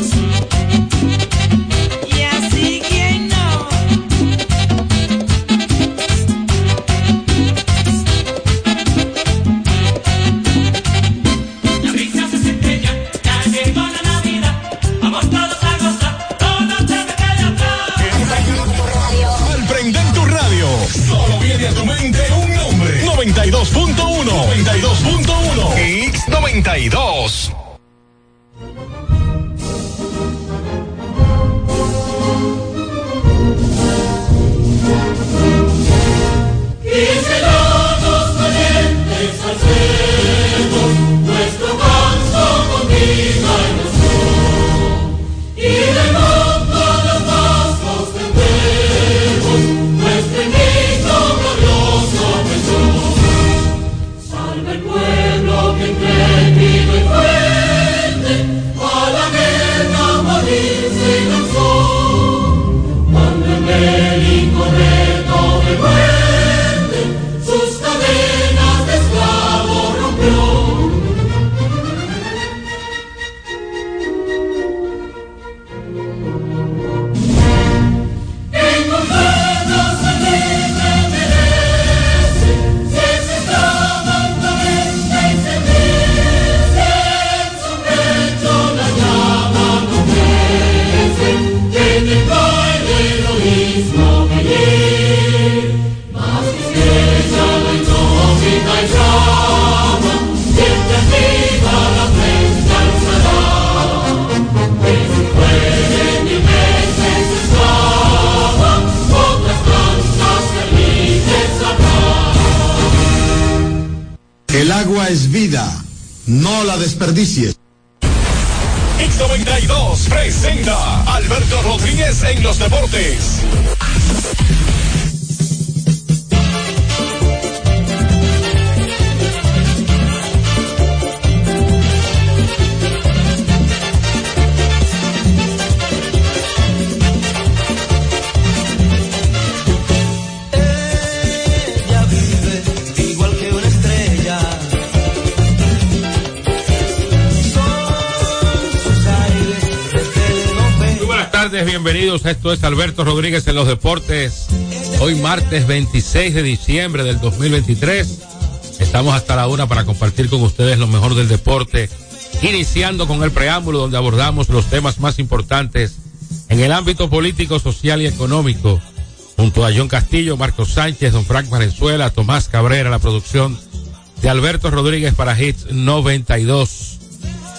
Música en los deportes. Esto es Alberto Rodríguez en los deportes. Hoy martes 26 de diciembre del 2023. Estamos hasta la una para compartir con ustedes lo mejor del deporte. Iniciando con el preámbulo donde abordamos los temas más importantes en el ámbito político, social y económico. Junto a John Castillo, Marcos Sánchez, Don Frank Valenzuela, Tomás Cabrera, la producción de Alberto Rodríguez para Hits 92.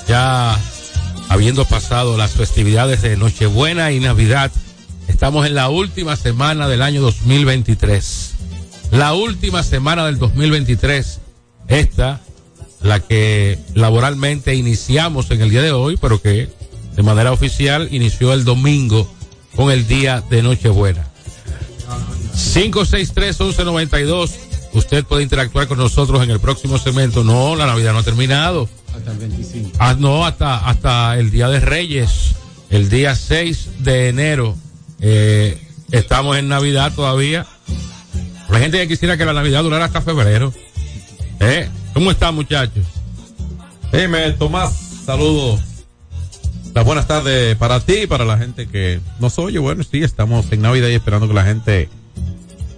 Ya habiendo pasado las festividades de Nochebuena y Navidad, estamos en la última semana del año 2023. La última semana del 2023. Esta, la que laboralmente iniciamos en el día de hoy, pero que de manera oficial inició el domingo con el día de Nochebuena. 563-1192. Usted puede interactuar con nosotros en el próximo segmento. No, la Navidad no ha terminado. Hasta el 25. Ah, no, hasta, hasta el Día de Reyes, el día 6 de enero. Eh, estamos en Navidad todavía. La gente que quisiera que la Navidad durara hasta febrero. ¿Eh? ¿Cómo están, muchachos? Dime, Tomás, saludos. Las buenas tardes para ti y para la gente que nos oye. Bueno, sí, estamos en Navidad y esperando que la gente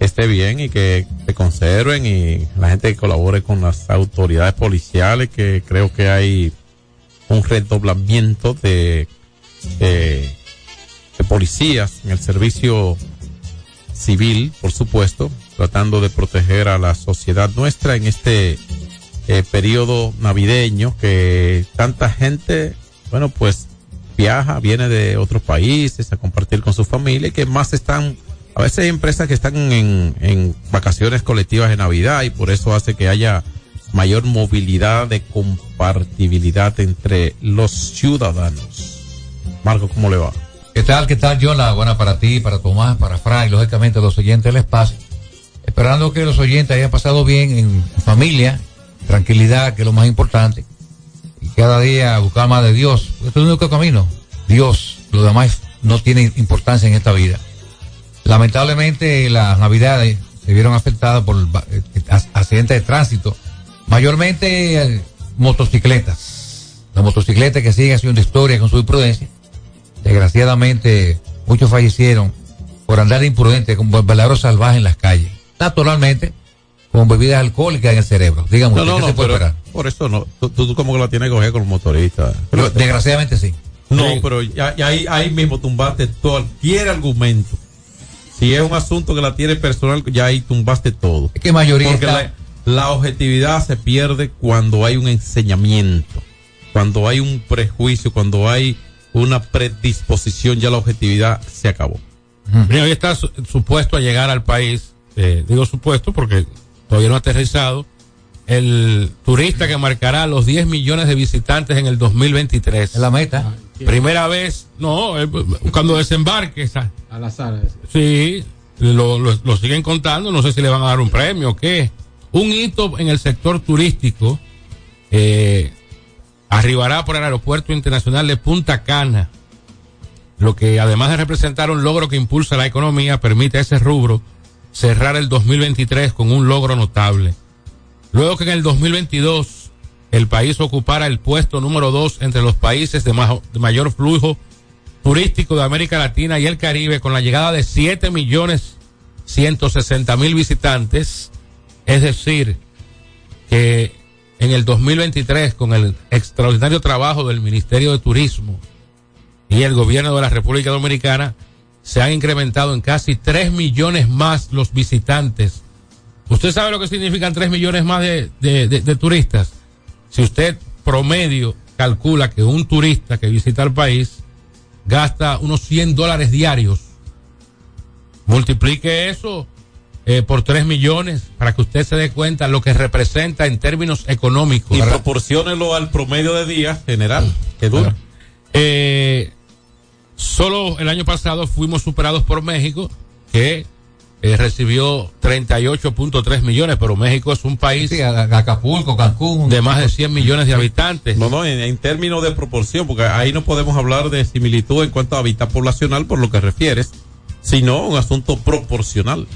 esté bien y que se conserven y la gente que colabore con las autoridades policiales, que creo que hay un redoblamiento de, de, policías en el servicio civil, por supuesto, tratando de proteger a la sociedad nuestra en este eh, periodo navideño que tanta gente, bueno, pues viaja, viene de otros países a compartir con su familia y que más están a veces hay empresas que están en, vacaciones colectivas de Navidad y por eso hace que haya mayor movilidad de compartibilidad entre los ciudadanos. Marco, ¿cómo le va? ¿Qué tal? ¿Qué tal, Yola? Buena para ti, para Tomás, para Frank lógicamente los oyentes del espacio. Esperando que los oyentes hayan pasado bien en familia, tranquilidad, que es lo más importante. Y cada día buscar más de Dios. Este es el único camino. Dios. Lo demás no tiene importancia en esta vida. Lamentablemente las navidades se vieron afectadas por eh, accidentes de tránsito, mayormente eh, motocicletas. Las motocicletas que siguen haciendo historia con su imprudencia desgraciadamente muchos fallecieron por andar de imprudente como verdaderos salvajes en las calles. Naturalmente, con bebidas alcohólicas en el cerebro. Dígame, No, no, ¿qué no, se puede pero esperar? por eso no. Tú, tú como que la tienes que coger con los motoristas. Pero, desgraciadamente sí. No, pero ya, ya ahí, ahí mismo tumbaste cualquier argumento. Si es un asunto que la tiene personal, ya ahí tumbaste todo. Es que mayoría Porque está- la, la objetividad se pierde cuando hay un enseñamiento, cuando hay un prejuicio, cuando hay una predisposición, ya la objetividad se acabó. Mira, hoy está su- supuesto a llegar al país, eh, digo supuesto porque todavía no ha aterrizado, el turista que marcará los 10 millones de visitantes en el 2023. es la meta. Primera vez, no, eh, cuando desembarque, esa- Al azar. sí, lo, lo- lo siguen contando, no sé si le van a dar un premio o qué. Un hito en el sector turístico eh, arribará por el aeropuerto internacional de Punta Cana, lo que además de representar un logro que impulsa la economía, permite a ese rubro cerrar el 2023 con un logro notable. Luego que en el 2022 el país ocupara el puesto número dos entre los países de, mayor flujo turístico de América Latina y el Caribe con la llegada de 7 millones 160 mil visitantes, es decir, que en el 2023 con el extraordinario trabajo del Ministerio de Turismo y el gobierno de la República Dominicana se han incrementado en casi 3 millones más los visitantes. ¿Usted sabe lo que significan 3 millones más de, de- de- de turistas? Si usted promedio calcula que un turista que visita el país gasta unos 100 dólares diarios, multiplique eso eh, por 3 millones para que usted se dé cuenta lo que representa en términos económicos. Y proporciónelo al promedio de días general que dura. Eh, solo el año pasado fuimos superados por México, que eh, recibió 38.3 millones, pero México es un país Sí, a- a- Acapulco, Cancún. de más de 100 millones de habitantes. No, no, en, en términos de proporción, porque ahí no podemos hablar de similitud en cuanto a hábitat poblacional por lo que refieres, sino un asunto proporcional.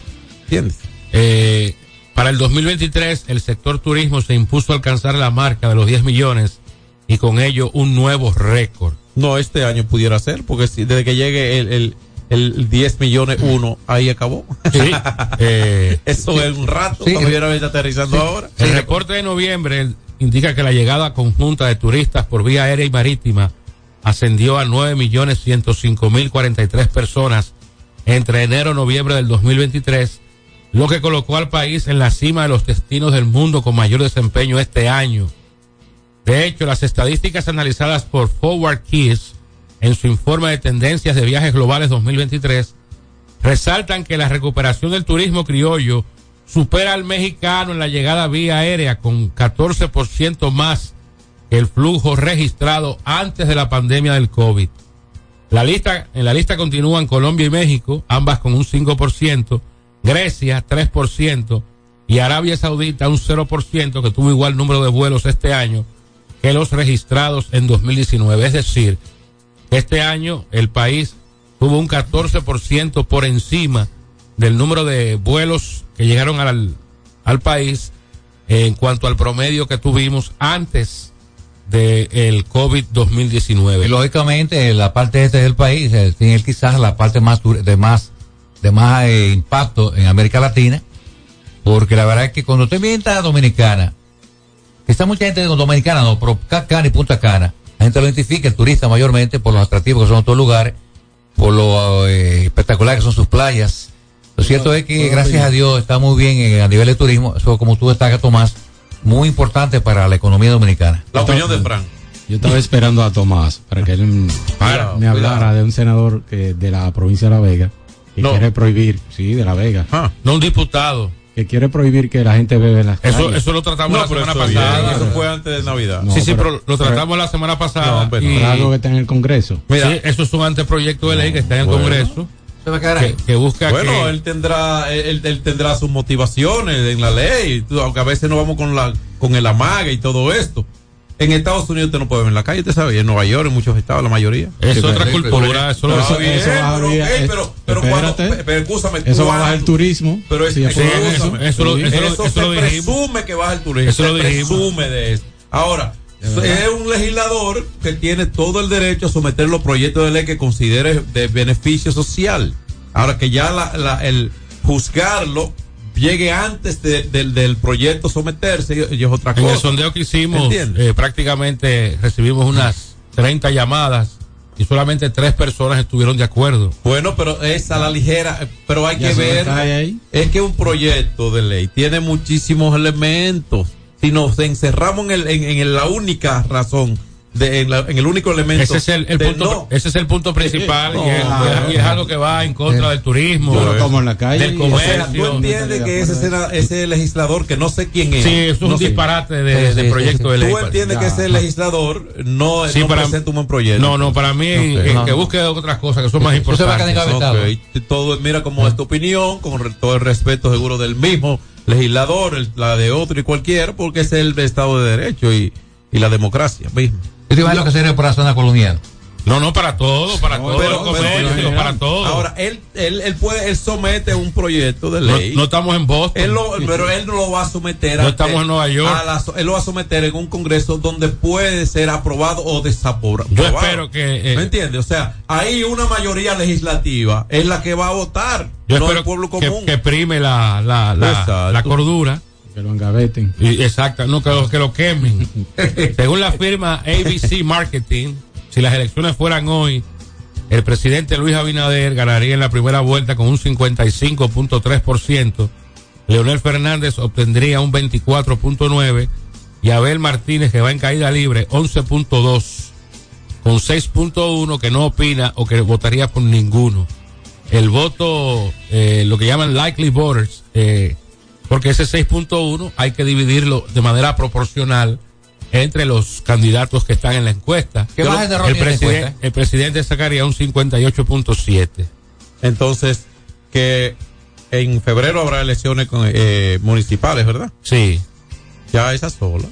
¿Entiendes? Eh, para el 2023, el sector turismo se impuso a alcanzar la marca de los 10 millones y con ello un nuevo récord. No, este año pudiera ser, porque si, desde que llegue el, el, el 10 millones uno, ahí acabó. Sí. Eh, Eso es un rato, Sí. cuando hubiera aterrizando ahora. El reporte de noviembre indica que la llegada conjunta de turistas por vía aérea y marítima ascendió a 9.105.043 personas entre enero y noviembre del 2023, lo que colocó al país en la cima de los destinos del mundo con mayor desempeño este año. De hecho, las estadísticas analizadas por Forward Keys en su informe de tendencias de viajes globales 2023 resaltan que la recuperación del turismo criollo supera al mexicano en la llegada vía aérea con 14% más que el flujo registrado antes de la pandemia del COVID. La lista, en la lista continúan Colombia y México, ambas con un 5%, Grecia 3% y Arabia Saudita un 0% que tuvo igual número de vuelos este año que los registrados en 2019. Es decir, este año el país tuvo un 14% por encima del número de vuelos que llegaron al, al país en cuanto al promedio que tuvimos antes del COVID 2019. Y lógicamente la parte este del país eh, tiene quizás la parte más de más de más eh, impacto en América Latina, porque la verdad es que cuando usted mienta dominicana, que está mucha gente dominicana, no, pero Ca- Cana y Punta Cana, la gente lo identifica, el turista mayormente, por los atractivos que son estos lugares, por lo eh, espectacular que son sus playas. Lo cierto es que, gracias a Dios, está muy bien eh, a nivel de turismo, eso como tú destacas, Tomás, muy importante para la economía dominicana. La opinión de Frank. Yo estaba esperando a Tomás para que él Para, me hablara cuidado. de un senador que, de la provincia de La Vega que No. quiere prohibir, sí, de La Vega, Ah. No un diputado. Que quiere prohibir que la gente bebe en las Eso, calles. eso lo tratamos No, la semana eso, bien, pasada. eso fue antes de Navidad. No, sí, sí, pero- pero lo tratamos la semana pasada. Y- Pero algo que está en el Congreso. Mira, sí, eso es un anteproyecto de ley que está en el Bueno. Congreso que, que busca Bueno, que él tendrá, él, él tendrá sus motivaciones en la ley, aunque a veces no vamos con la, con el amague y todo esto. En Estados Unidos usted no puede ver en la calle, usted sabe, en Nueva York, en muchos estados, la mayoría. es Sí, otra cultura. Eso, lo- Está eso- bien, eso va a pero, pero, cuando, pero escúchame, Eso va a bajar el turismo. Pero es, Sí, eso, eso- eso lo- eso, eso lo- se eso lo dijimos. presume que baja el turismo. Eso lo se dijimos. presume de eso. Ahora, es un legislador que tiene todo el derecho a someter los proyectos de ley que considere de beneficio social. Ahora que ya la, la- el juzgarlo llegue antes de- del- del proyecto someterse y es otra En cosa. el sondeo que hicimos, eh, prácticamente recibimos unas 30 llamadas y solamente tres personas estuvieron de acuerdo. Bueno, pero es a la ligera, eh, pero hay Ya que ver, ahí. es que un proyecto de ley tiene muchísimos elementos. Si nos encerramos en, el, en, en la única razón, de, en, la- en el único elemento. Ese es el, punto, no. ese es el punto principal y, es, No. y es algo que va en contra del turismo, Yo lo como en la calle. del y- O sea, comercio. tú entiendes que ese, será- ese legislador, que no sé quién es. Sí, es un no sé. disparate de, Sí, de sí, proyecto sí, de ley. Tú entiendes Ya. que ese legislador no, Sí, no para- presenta un buen proyecto. No, no, para mí eh, No, que busque otras cosas que son más importantes. engavetado. Ok, Todo, mira como es tu opinión, con re- todo el respeto seguro del mismo legislador, el- la de otro y cualquiera, porque es el Estado de Derecho y, y la democracia misma. Yo te imagino que sería para la zona colonial. No, no, para todo, para todo, pero- el comercio, pero- para todo. Ahora, él, él, él puede, él somete un proyecto de no, ley. no estamos en Boston. Él lo- pero él no lo va a someter No a- estamos en Nueva York. a la él lo va a someter en un congreso donde puede ser aprobado o desaprobado. Yo espero que, eh, ¿Me entiendes? O sea, ahí una mayoría legislativa es la que va a votar, Yo no espero el pueblo que, común. que prime la, la, la, la cordura. Que lo engaveten. Y, exacto, no, que lo, que lo quemen. Según la firma ABC Marketing, si las elecciones fueran hoy, el presidente Luis Abinader ganaría en la primera vuelta con un 55.3%, Leonel Fernández obtendría un 24.9% y Abel Martínez, que va en caída libre, 11.2%, con 6.1% que no opina o que votaría por ninguno. El voto, eh, lo que llaman likely voters, eh, porque ese 6.1 hay que dividirlo de manera proporcional entre los candidatos que están en la encuesta. ¿Qué Yo el, la presiden- encuesta? el presidente sacaría un 58.7. Entonces, que en febrero habrá elecciones con, eh, municipales, ¿verdad? Sí. Ya esa sola.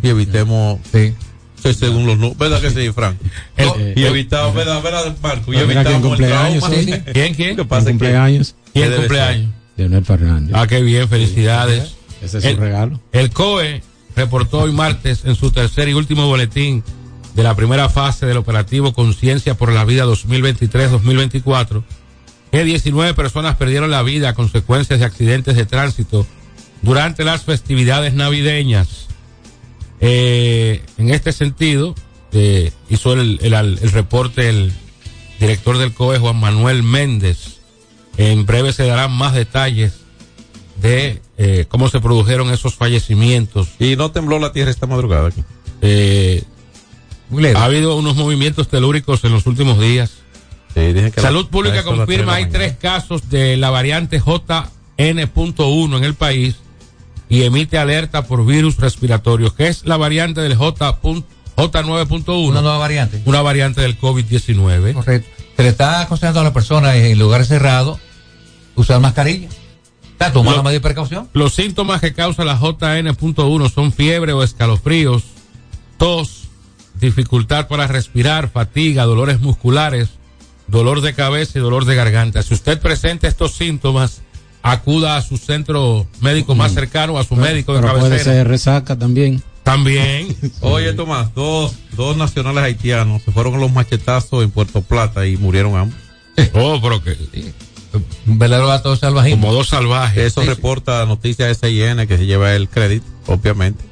Y evitemos, Sí. sí, según los números, ¿verdad que sí, Frank? El- Eh, Y evitamos, ¿verdad, verdad, Marco? Y quién evitamos el cumpleaños trauma. ¿Quién, quién? En pasa que- cumpleaños. ¿Quién ¿Qué cumpleaños? Leonel Fernández. Ah, qué bien, felicidades. Ese es El- su regalo. El COE reportó hoy martes en su tercer y último boletín de la primera fase del operativo Conciencia por la Vida 2023-2024 que 19 personas perdieron la vida a consecuencias de accidentes de tránsito durante las festividades navideñas. Eh, en este sentido, eh, hizo el, el- el reporte el director del COE, Juan Manuel Méndez. En breve se darán más detalles de eh, cómo se produjeron esos fallecimientos. Y no tembló la tierra esta madrugada aquí. Eh, ha habido unos movimientos telúricos en los últimos días. Sí, que Salud la- Pública confirma hay tres casos de la variante JN.1 en el país y emite alerta por virus respiratorios, que es la variante del J. J9.1, Una nueva variante. una variante del COVID-19. Correcto. Se le está aconsejando a las personas en lugares cerrados usar mascarilla. Está tomando medida de precaución. Los síntomas que causa la JN.1 son fiebre o escalofríos, tos, dificultad para respirar, fatiga, dolores musculares, dolor de cabeza y dolor de garganta. Si usted presenta estos síntomas, acuda a su centro médico más cercano, a su médico de Pero puede cabecera. ser resaca también. También. Oye, Tomás, dos, dos nacionales haitianos se fueron con los machetazos en Puerto Plata y murieron ambos. Oh, pero que Un verdadero gato salvajismo. como dos salvajes. Eso reporta Noticias SIN que se lleva el crédito, obviamente,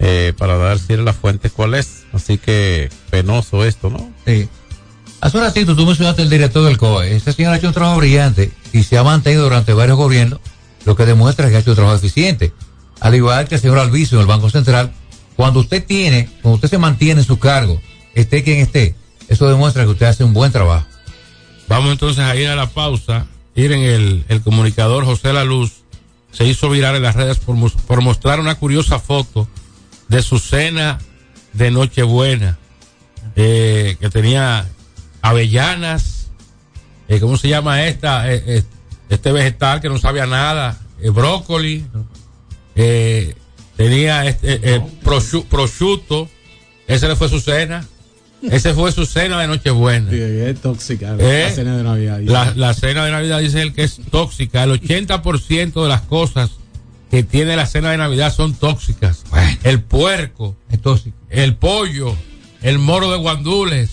eh, para dar cierre a las fuentes cuál es. Así que penoso esto, ¿no? Sí. Hace un ratito tú mencionaste el director del COE. Este señor ha hecho un trabajo brillante y se ha mantenido durante varios gobiernos, lo que demuestra que ha hecho un trabajo eficiente. Al igual que el señor Alviso en el Banco Central, cuando usted tiene, cuando usted se mantiene en su cargo, esté quien esté, eso demuestra que usted hace un buen trabajo. Vamos entonces a ir a la pausa. Ir en el, el comunicador José La Luz se hizo viral en las redes por, por mostrar una curiosa foto de su cena de Nochebuena, eh, que tenía avellanas, eh, ¿cómo se llama esta? Eh, este vegetal que no sabía nada, brócoli, tenía este, prosciu- prosciutto, ese le fue su cena, ese fue su cena de Nochebuena. Sí, es tóxica. ¿Eh? La cena de Navidad. La, la cena de Navidad dice él que es tóxica. El 80% de las cosas que tiene la cena de Navidad son tóxicas. Bueno. El puerco, Es tóxico. el pollo, el moro de guandules,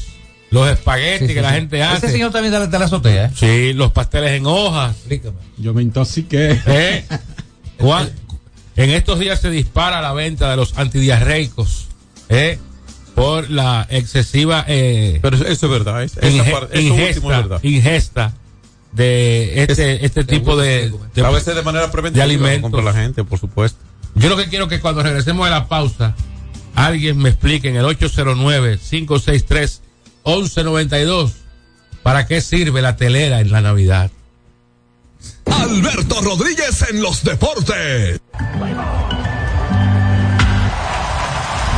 los espaguetis Sí, sí, que la sí. gente hace. Ese señor también de la, azotea, ¿eh? Sí, los pasteles en hojas. Explícame. Yo me intoxiqué. ¿eh? En estos días se dispara la venta de los antidiarreicos ¿eh? Por la excesiva eh, Pero eso es verdad. es- esa inge- parte- eso último es ingesta, verdad. ingesta de este, este tipo de, de- a veces de manera preventiva. de alimentos. Compra la gente, por supuesto. Yo lo que quiero que cuando regresemos de la pausa, alguien me explique en el 809-563-1192 para qué sirve la telera en la Navidad. Alberto Rodríguez en los deportes.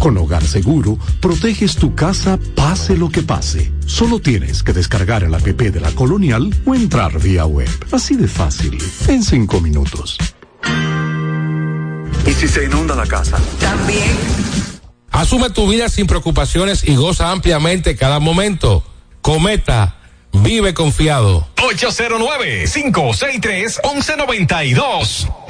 Con Hogar Seguro, proteges tu casa pase lo que pase. Solo tienes que descargar el app de la Colonial o entrar vía web. Así de fácil, en cinco minutos. ¿Y si se inunda la casa? También. Asume tu vida sin preocupaciones y goza ampliamente cada momento. Cometa, vive confiado. 809-563-1192.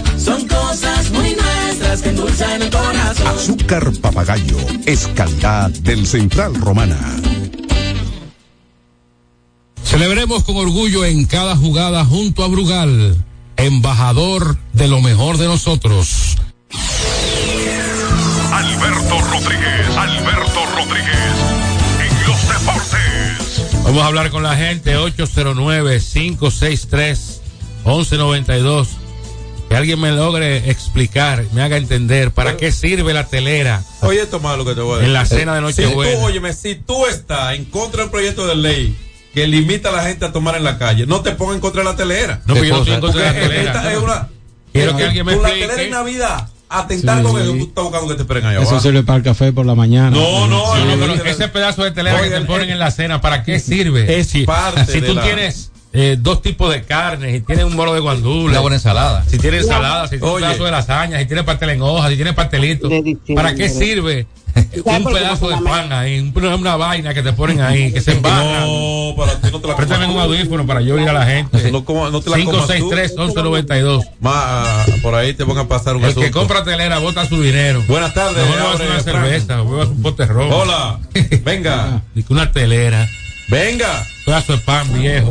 Son cosas muy nuestras que endulzan el corazón. Azúcar papagayo es calidad del Central Romana. Celebremos con orgullo en cada jugada junto a Brugal, embajador de lo mejor de nosotros. Alberto Rodríguez, Alberto Rodríguez, en los deportes. Vamos a hablar con la gente 809-563-1192. Que alguien me logre explicar, me haga entender para qué sirve la telera Oye, esto más lo que te voy a decir. en la cena de Si Nochebuena. tú, óyeme, si tú estás en contra del proyecto de ley que limita a la gente a tomar en la calle, no te pongas en contra de la telera. No, pero yo no estoy en contra de la esta telera. es una. Quiero que alguien me con la explique. telera en Navidad. atentar Sí. con tú estás buscando que te esperen allá Eso abajo. sirve para el café por la mañana. No, no, Sí, no, pero ese pedazo de telera Oye, que te el- ponen en la cena, ¿para qué sirve? Es si, parte si tú la- tienes eh, dos tipos de carne, si tienes un moro de guandula, Una buena ensalada. si tienes ensalada, si tienes Oye. un pedazo de lasaña, si tienes pastel en hoja, si tienes pastelito, ¿para qué sirve un pedazo de pan ahí, un- una, una vaina que te ponen ahí, que se embarra? No, para ti no te la Préstame un audífono para yo oír a la gente. No, como- no te la comas tú. 563-1192. Más, ah, por ahí te van a pasar un El que asunto. compra telera bota su dinero. Buenas tardes. Mejor abre, una cerveza bebas un pote rojo. Hola. Venga. Dice una telera. Venga. Pedazo de pan viejo.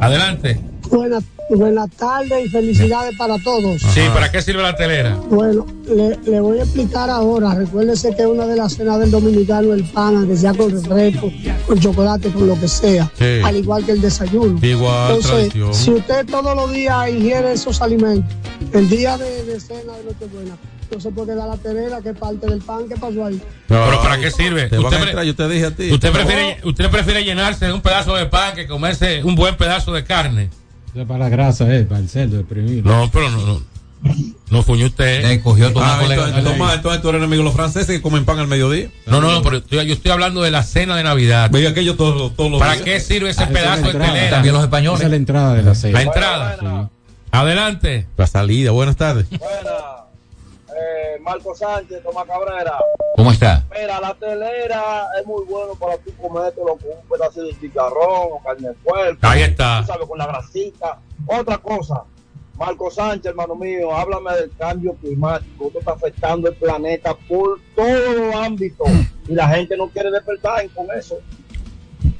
Adelante. Buenas, buenas tardes y felicidades para todos. Sí, ¿para qué sirve la telera? Bueno, le, le voy a explicar ahora. Recuérdese que una de las cenas del dominicano es el pan, aunque sea con refresco, con chocolate, con lo que sea. Sí. Al igual que el desayuno. Igual, Entonces, tradición. si usted todos los días ingiere esos alimentos, el día de, de cena de Nochebuena, no se puede dar la telera, que es parte del pan. ¿Qué pasó ahí? ¿Pero para qué sirve? Te Usted entrar, yo te dije a ti. ¿Usted prefiere, usted prefiere llenarse de un pedazo de pan que comerse un buen pedazo de carne? Eso es para la grasa, eh, para el cerdo, exprimirlo. No, pero no, no. No fuñó usted. Le cogió Ah, entonces, Tomás, entonces tú eres enemigo de los franceses que comen pan al mediodía. No, no, no, pero yo yo estoy hablando de la cena de Navidad. Veía que yo todos, los ¿Para días. qué sirve ese Ah, esa pedazo de entrada. telera? También los Esa españoles. es la entrada de la cena. La entrada. Adelante. La salida, buenas tardes. Buena. Eh, Marco Sánchez, Tomás Cabrera. ¿Cómo está? Mira, la telera es muy bueno para tú comértelo con un pedazo de chicharrón o carne de puerco. Ahí está. Tú sabes, con la grasita. Otra cosa, Marco Sánchez, hermano mío, háblame del cambio climático. Esto está afectando el planeta por todos los ámbitos. Y la gente no quiere despertar con eso.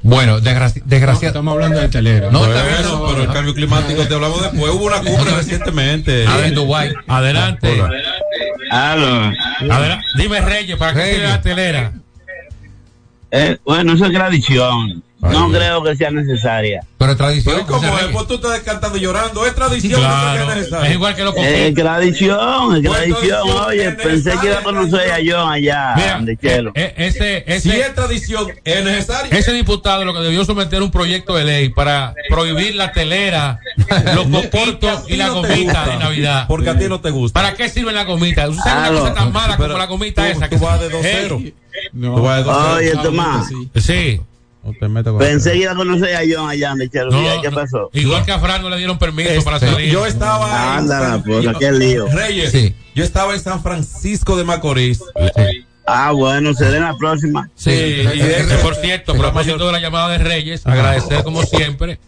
Bueno, desgraci- No, desgraciado. estamos hablando de telera. No, bien, no, pero el cambio climático te hablamos después. Hubo una cumbre recientemente. Ah, en Dubái. Adelante. Aló. Adela- Dime, Reyes, ¿para qué sirve la telera? Eh, bueno, eso es tradición. No creo que sea necesaria. Pero es tradición. Pero ¿cómo José es? Pues tú estás cantando y llorando. Es tradición. Claro. no es Es igual que los Eh, Es tradición, es Pues tradición. Oye, pensé que iba a necesaria, conocer a. John allá, Mira, de Chelo. eh, ese, Si ese, es tradición, es necesario. ese diputado lo que debió someter un proyecto de ley para prohibir la telera, los ti y la no gomita de Navidad. Porque a ti no te gusta. ¿Para qué sirven la gomita? ¿Usted sabe una cosa tan mala Pero como la gomita tú- esa? tú vas de 2-0. Ey, No. Tú vas de 2-0. Oye, Ah, Tomás, sí. No pensé que iba a conocer a John allá de Chelo. No, ¿Y ¿Qué pasó? Igual que a Fran no le dieron permiso para Este, salir. Yo estaba en Ándala, San- pues, yo- qué lío. Reyes, Sí. yo estaba en San Francisco de Macorís. Ah, bueno, será en la próxima. Sí, y de- que por cierto, a propósito de la llamada de Reyes, agradecer como siempre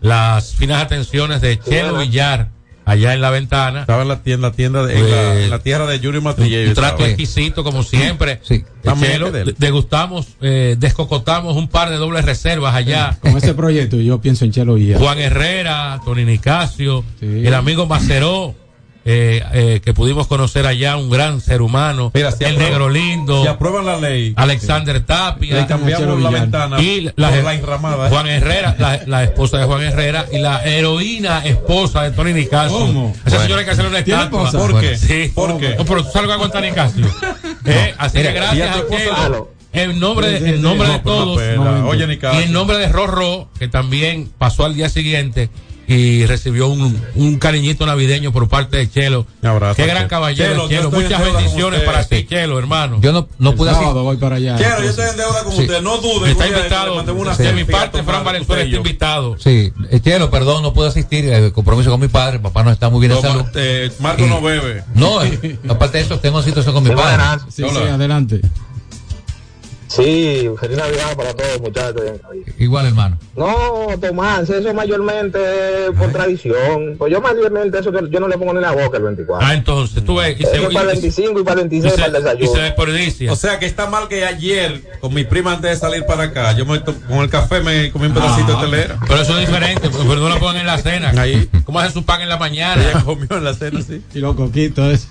las finas atenciones de Chelo Villar allá en la ventana. Estaba en la tienda, tienda de- en, la, Pues, en la tierra de Yuri Matrillero. Un trato exquisito como siempre. Sí. Chelo, él. degustamos, eh, descocotamos un par de dobles reservas allá. Con ese proyecto yo pienso en Chelo y Juan Herrera, Tony Nicasio, Sí. el amigo Maceró, eh, eh, que pudimos conocer allá, un gran ser humano, Mira, si el aprueban- negro lindo, Si aprueban la ley, Alexander Tapia, le cambiamos la ventana y por la, la enramada. Juan Herrera, la, la esposa de Juan Herrera y la heroína esposa de Tony Nicasio. ¿Cómo? Esa Bueno. señora hay que hacerle una ¿Tiene estatua. ¿Por qué? Sí. ¿Por qué? No, pero tú sabes lo que aguanta Nicasio. Eh, así Mira, que y gracias a. En nombre de, Sí, sí, en nombre sí. de pero todos. Oye, Y Nicasio. en nombre de Rorro, que también pasó al día siguiente y recibió un, un cariñito navideño por parte de Chelo. Un abrazo, Qué gran caballero, Chelo, en Muchas bendiciones para ti, Chelo, hermano. Yo no, no pude sábado asistir. voy para allá. Quiero, yo estoy en deuda con Sí. usted. No dude. Está invitado. una de mi parte, Fran Valenzuela está invitado. Sí, eh, Chelo, perdón, no pude asistir. compromiso con mi padre. Papá no está muy bien de Toma, salud. eh, Marco Y- no bebe. No, eh, aparte de eso, tengo situación con mi padre. Sí, sí, adelante. Sí, feliz Navidad para todos, muchachos. Igual, hermano. No, Tomás, eso mayormente es por tradición. Pues yo mayormente eso que yo no le pongo ni la boca el 24. Ah, entonces, tú ves. Y se, Eso es para el 25 y para el y 26 se- para el y se desperdicia. O sea que está mal que ayer, con mi prima antes de salir para acá, yo me con el café me comí un pedacito de telera. Pero eso es diferente, porque no lo ponen en la cena. Ahí. ¿Cómo hacen su pan en la mañana? Ella comió en la cena, sí. Y los coquitos, eso.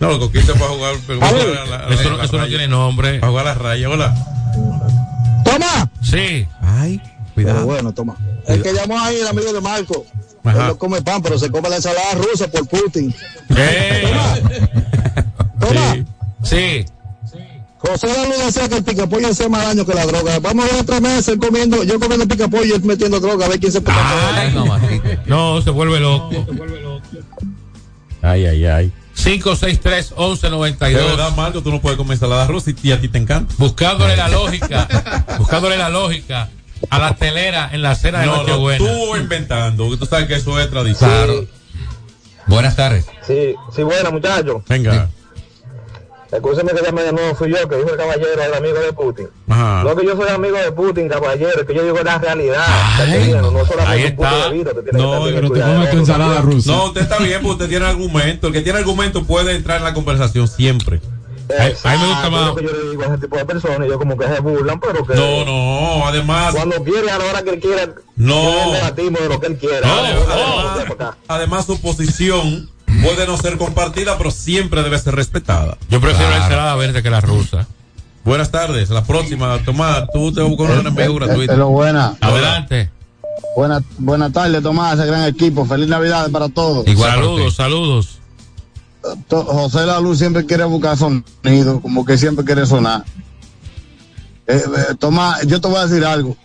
No, los coquitos para jugar. para jugar a la- a la- Eso, a no- la eso no raya. tiene nombre. Para jugar a la raya. Hola. Toma. Sí. Ay, cuidado. bueno, toma. El que llamó ahí, el amigo de Marco. Ajá. Él no come pan, pero se come la ensalada rusa por Putin. ¡Ey! Toma. Sí. José de Luz decía que el picapollo hace más daño que la droga. Vamos a ver tres meses él comiendo, yo comiendo picapollo y él metiendo droga, a ver quién se pega. Ay, mamacita. No, se vuelve loco. Ay, ay, ay. 563-1192. De verdad, Marco, tú no puedes comer ensalada rusa y, y a ti te encanta. Buscándole la lógica, buscándole la lógica a la telera en la cena de No, no, Nochebuena. tú inventando, porque tú sabes que eso es tradición. Buenas tardes. Sí, sí, buena, muchachos. Venga. Escúcheme que llamé de nuevo, fui yo, que dijo el caballero, el amigo de Putin. Ajá. No que yo soy amigo de Putin, caballero, es que yo digo la realidad. no solamente ahí un punto está. de vista, te tiene No, que también pero te cuidar comes de tu otro. ensalada rusa. No, usted está bien, porque usted tiene argumento. El que tiene argumento puede entrar en la conversación siempre. Exacto, es lo que yo le digo a ese tipo de personas, y yo como que se burlan, pero que... No, no, además... Cuando quiere, a la hora que él quiera, No. debatimos de lo que él quiera. Además, además, su posición puede no ser compartida, pero siempre debe ser respetada. Yo prefiero la ensalada verde que la rusa. Buenas tardes. La próxima, Tomás, tú te buscas una envío gratuita. Hello, buena. Adelante. Buena, buenas tardes, Tomás, ese gran equipo. Feliz Navidad para todos. saludos, saludos. To- José La Luz siempre quiere buscar sonido, como que siempre quiere sonar. Eh, eh, Tomás, yo te voy a decir algo.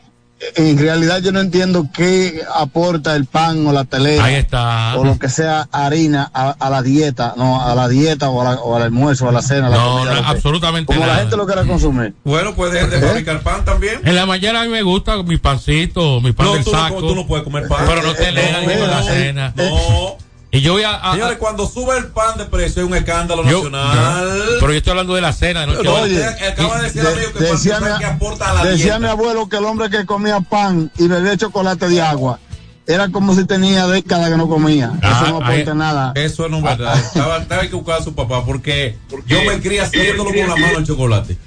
En realidad yo no entiendo qué aporta el pan o la telera Ahí está. o lo que sea harina a, a la dieta, no, a la dieta o, a la- o al almuerzo o a la cena. a la No, comida, no, absolutamente Como nada. la gente lo quiera consumir. Bueno, puedes de fabricar pan también. En la mañana a mí me gusta mi pancito, mi pan No, del tú no- saco. tú no puedes comer pan. Pero no te lean ni con la No, cena. No. Y yo voy a. a- Señores, cuando sube el pan de precio es un escándalo yo- nacional. pero yo estoy hablando de la cena de. No, acaba de decir, amigo, que decía mi, que aporta a la decía dieta. mi abuelo que el hombre que comía pan y bebía chocolate de agua era como si tenía décadas que no comía. Ah, Eso no aporta nada. Eso no es verdad. Estaba, estaba que buscar a su papá porque yo me crié haciéndolo con la mano el chocolate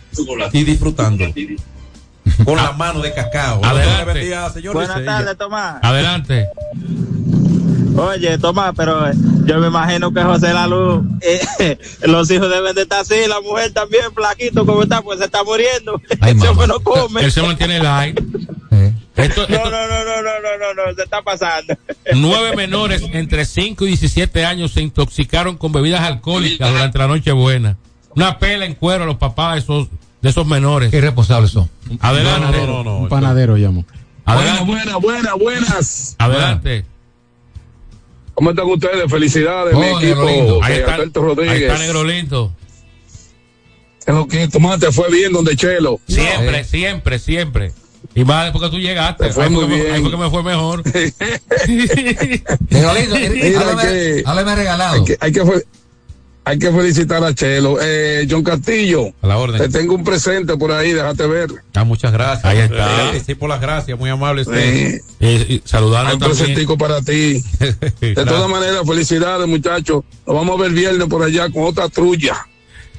y disfrutándolo. Con la mano de cacao. Adelante. Buenas tardes, Tomás. Adelante. Oye, Tomás, pero eh, yo me imagino que José Lalu, eh, los hijos deben de estar así, la mujer también, flaquito como está, pues se está muriendo. Ese hombre no come. Él se mantiene light. Esto, No, no, no, no, no, no, no, no, se está pasando. Nueve menores entre 5 y 17 años se intoxicaron con bebidas alcohólicas durante la noche buena. Una pela en cuero a los papás de esos, de esos menores. Qué responsables son. Adelante. Un panadero llamo. Adelante. Buenas, buenas, buenas. Adelante. ¿Cómo están ustedes? Felicidades, mi equipo. Negro de Ahí está, Alberto ahí Rodríguez. está Negro Lindo. Es lo que Tomás te fue bien donde Chelo. Siempre, siempre, siempre. Y más después que tú llegaste. Te fue ahí fue muy que me- bien. ahí fue que me fue mejor. Negro lindo, háblame- regalado. Hay que, hay que fe- hay que felicitar a Chelo. Eh, John Castillo. A la orden. Te tengo un presente por ahí, déjate ver. Ah, muchas gracias. Ahí está. Eh, Sí, por las gracias, muy amable usted. Sí. Y, y saludando Hay un también. presentico para ti. De todas maneras, felicidades, muchachos. Nos vamos a ver viernes por allá con otra trulla.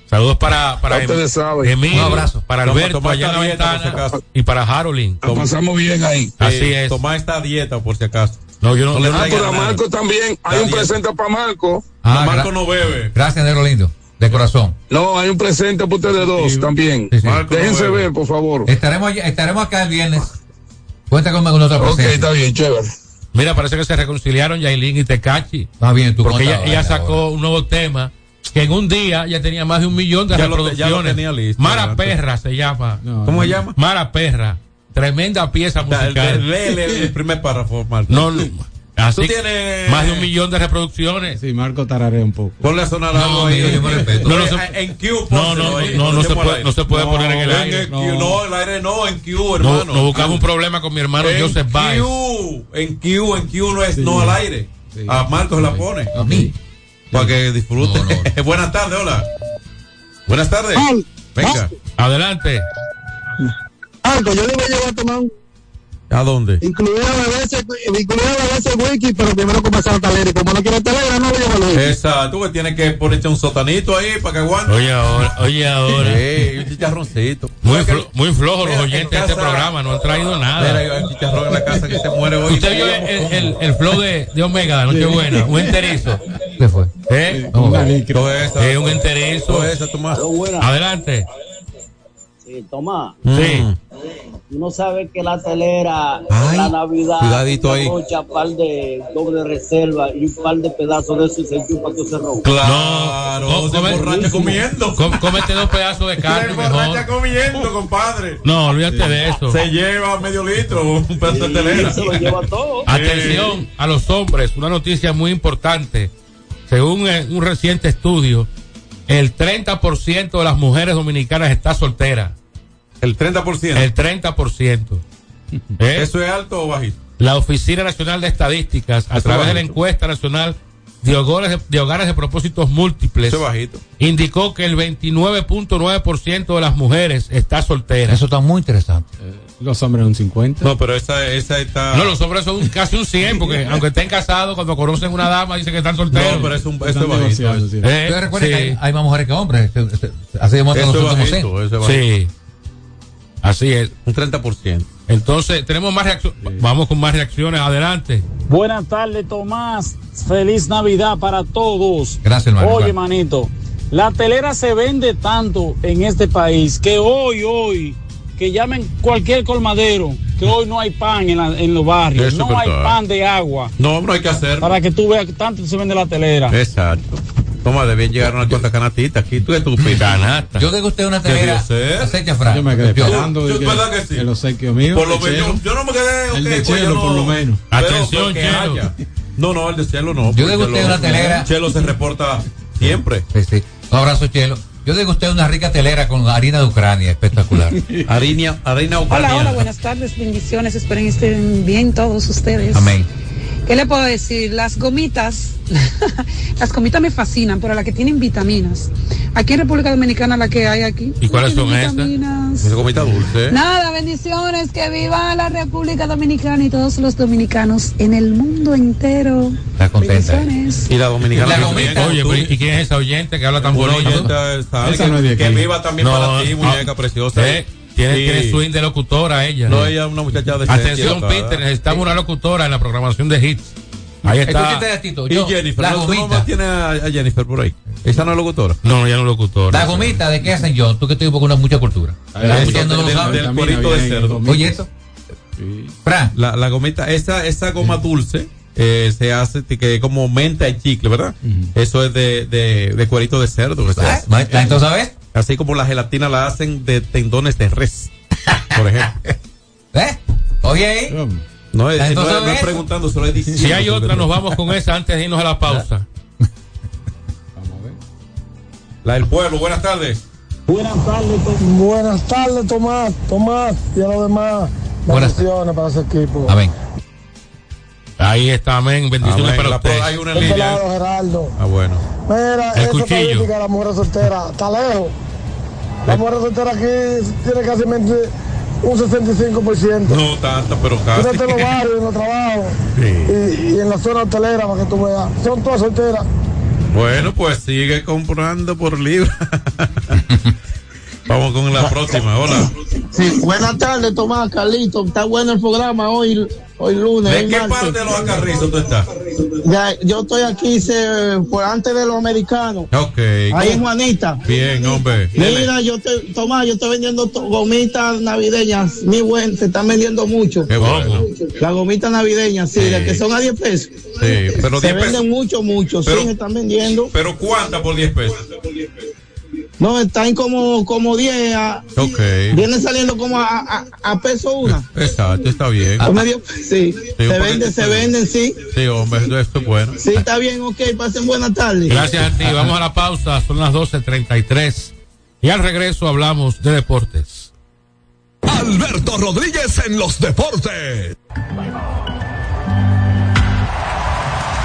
Saludos para, para ustedes saben. Emilio, Un abrazo. para Alberto toma allá en la dieta, ventana y para Harolin. Pasamos bien ahí. Así Eh, es. Tomá esta dieta por si acaso. No, yo no, le Ah, para nada. Marco también. Hay un presente para Marco. Ah, No, Marco no bebe. Gracias, Negro lindo. De corazón. No, hay un presente para ustedes dos también. Sí, sí. Marco no Déjense ver, por favor. Estaremos, estaremos acá el viernes. Cuenta conmigo con otra Ok, presencia. está bien, chévere. Mira, parece que se reconciliaron Yailin y Tecachi. Está bien, tú Porque ella, ella ahora. sacó un nuevo tema que en un día ya tenía más de un millón de Ya lo- ya lo reproducciones. tenía listo, Mara. Perra se llama. ¿Cómo se llama? Mara Perra. Tremenda pieza musical. Lee lee el primer párrafo, Marco. No, no. Así, Tú tienes- Más de un millón de reproducciones. Sí, Marco tararea un poco. Ponle a sonar No, algo amigo, ahí. yo me respeto. No, no se- en Q, No, no, ahí, no, no se puede, no se puede poner en el En aire. el Q, no, el aire no, en Q, No, hermano. no buscamos un problema con mi hermano en Joseph Baez. Q, en Q, en Q no es no al aire. A Marcos la pone. A mí. Para que disfrute. No, no, Buenas tardes, hola. Buenas tardes. Venga. Adelante. Marco, yo le voy a llevar a tomar un ¿A dónde? incluir a a beberse wiki, pero primero comenzar a talera. Y como no quiere talera, no lo llevo al wiki. Exacto, que tiene que ponerte un sotanito ahí para que aguante. Oye ahora, oye ahora. Sí, un chicharroncito. Muy, Mira que- flo- muy flojos los Mira, oyentes en de este programa, no han traído Mira, nada. hay un chicharrón en la casa que se muere hoy. Usted vio el, el, el flow de, de Omega, la Nochebuena, un enterizo. ¿Qué fue? ¿Eh? A eso. Es un enterizo. Todo eso, Tomás. Adelante. Sí, Tomás, Sí. Mm. tú no sabes que la telera, Ay, la Navidad, cuidadito ahí. mucha par de doble reserva y un par de pedazos de eso y se chupa todo ese rojo. Claro, No, se come- emborracha comiendo. Com- cómete dos pedazos de Se carne emborracha mejor. comiendo, compadre. No, olvídate de eso. Se lleva medio litro, un pedazo de telera. Se lo lleva todo. Atención a los hombres, una noticia muy importante. según eh, un reciente estudio, el 30% de las mujeres dominicanas está soltera. El 30%. El 30%. ¿Eh? ¿Eso es alto o bajito? La Oficina Nacional de Estadísticas, a Eso través de la encuesta nacional de hogares de, de hogares de propósitos múltiples, Eso es bajito. indicó que el 29.9% de las mujeres está soltera. Eso está muy interesante. Los hombres un 50. No, pero esa, esa está. No, los hombres son casi un 100, porque aunque estén casados, cuando conocen una dama, dicen que están solteros. No, pero es un- eso Están es bajito. sí. Eh, sí. que hay, hay más mujeres que hombres. Así demuestran es bajito. Sí. Así es. Un 30%. Entonces, tenemos más reacciones. Vamos con más reacciones. Adelante. Buenas tardes, Tomás. Feliz Navidad para todos. Gracias, hermano. Oye, manito, la telera se vende tanto en este país que hoy, hoy, que llamen cualquier colmadero, que hoy no hay pan en, la- en los barrios, es no hay pan de agua. No, no hay que hacer. Para que tú veas que tanto se vende la telera. Exacto. Toma, debían llegar una cuantas canatitas aquí. Tú eres tu Canasta. Yo degusté una ¿Qué telera. Aceite. Yo me quedé Yo- esperando yo- de ¿verdad que sí? el obsequio mío. Por lo menos, yo, yo no me quedé. El de pues yo chelo, no- por lo menos. Atención, Chelo. No, no, el de Chelo no. Yo degusté una telera. Chelo se reporta siempre. Sí, sí. Un abrazo, Chelo. Yo degusté una rica telera con harina de Ucrania. Espectacular. Harina, harina Hola, ucraniana. hola, buenas tardes, bendiciones, esperen estén bien todos ustedes. Amén. ¿Qué le puedo decir? Las gomitas, las gomitas me fascinan, pero las que tienen vitaminas. Aquí en República Dominicana la que hay aquí. ¿Y cuáles son estas? vitaminas. Esa comita dulce. Nada, bendiciones, que viva la República Dominicana y todos los dominicanos en el mundo entero. Está contenta. Bendiciones. Y la dominicana La gomita. Oye, pero ¿y quién es esa oyente que habla tan bonito? que, que viva también No, para ti, ah, muñeca preciosa. Eh, tiene, Sí. tiene swing de locutora ella. No, ella es una muchacha de Atención, Peter, necesitamos una locutora en la programación de hits. Ahí está. Tito. Y Jennifer, la ¿no? ¿Tú no gomita. más tienes a, Jennifer por ahí? Esa no es locutora. No, ya no es locutora. La gomita, ¿de qué hacen yo? Tú que estoy con una mucha cultura. Lo Del- cuerito de cerdo. Oye, esto. Sí. Fran. La, la gomita, esa, esa goma dulce eh, se hace que como menta y chicle, ¿verdad? Eso es de, de, de cuerito de cerdo. que se hace. ¿La entonces sabes? Así como la gelatina la hacen de tendones de res, por ejemplo. ¿Eh? Oye. No es, no es- no es preguntando, solo es diciendo. Si hay otra, nos vamos con esa antes de irnos a la pausa. La del pueblo, buenas tardes. Buenas tardes, Buenas tardes, Tomás. Tomás y a los demás. Buenas Bendiciones para ese equipo. Amén. Ahí está, amén. Bendiciones Amén. para La usted. hay una este línea. lado, Geraldo. Ah, bueno. Mira, El esa cuchillo. de la mujer soltera está lejos. La mujer soltera aquí tiene casi un 65%. No tanta, pero casi. En los barrios, en los trabajos y, y en la zona hotelera para que tú veas. Son todas solteras. Bueno, pues sigue comprando por libra. Vamos con la próxima. Hola. Sí, buenas tardes, Tomás, Carlito. Está bueno el programa hoy, hoy lunes. ¿De qué martes. parte de los acarrizos tú estás? Ya, yo estoy aquí se, por antes de los americanos. Ok. Ahí en. Juanita. Bien, hombre. Mira, yo te, Tomás, yo estoy vendiendo gomitas navideñas. Mi buen, se están vendiendo mucho. Qué bueno. Las gomitas navideñas, sí, Sí. las que son a 10 pesos. Sí, pero se 10 venden pesos. mucho, mucho. Pero- sí, se están vendiendo. Pero ¿cuántas por 10 pesos? No, están como, como 10. a- Ok. Vienen saliendo como a, a, a peso una. Exacto, está bien. Por medio- sí, un se venden, se de- venden, sí. Sí, hombre, esto esto es bueno. Sí, está bien, ok, pasen buenas tardes. Gracias a ti. Vamos a la pausa. Son las 12.33. Y al regreso hablamos de deportes. Alberto Rodríguez en los deportes.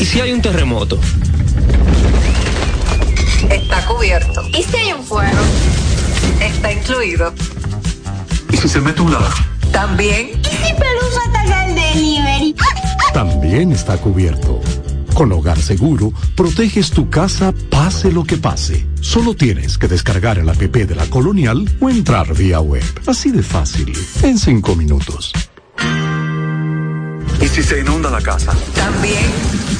¿Y si hay un terremoto? Está cubierto. ¿Y si hay un fuego? Está incluido. ¿Y si se mete un ladrón? También. ¿Y si Pelusa ataca el delivery? También está cubierto. Con Hogar Seguro, proteges tu casa pase lo que pase. Solo tienes que descargar el app de la Colonial o entrar vía web. Así de fácil, en cinco minutos. ¿Y si se inunda la casa? También.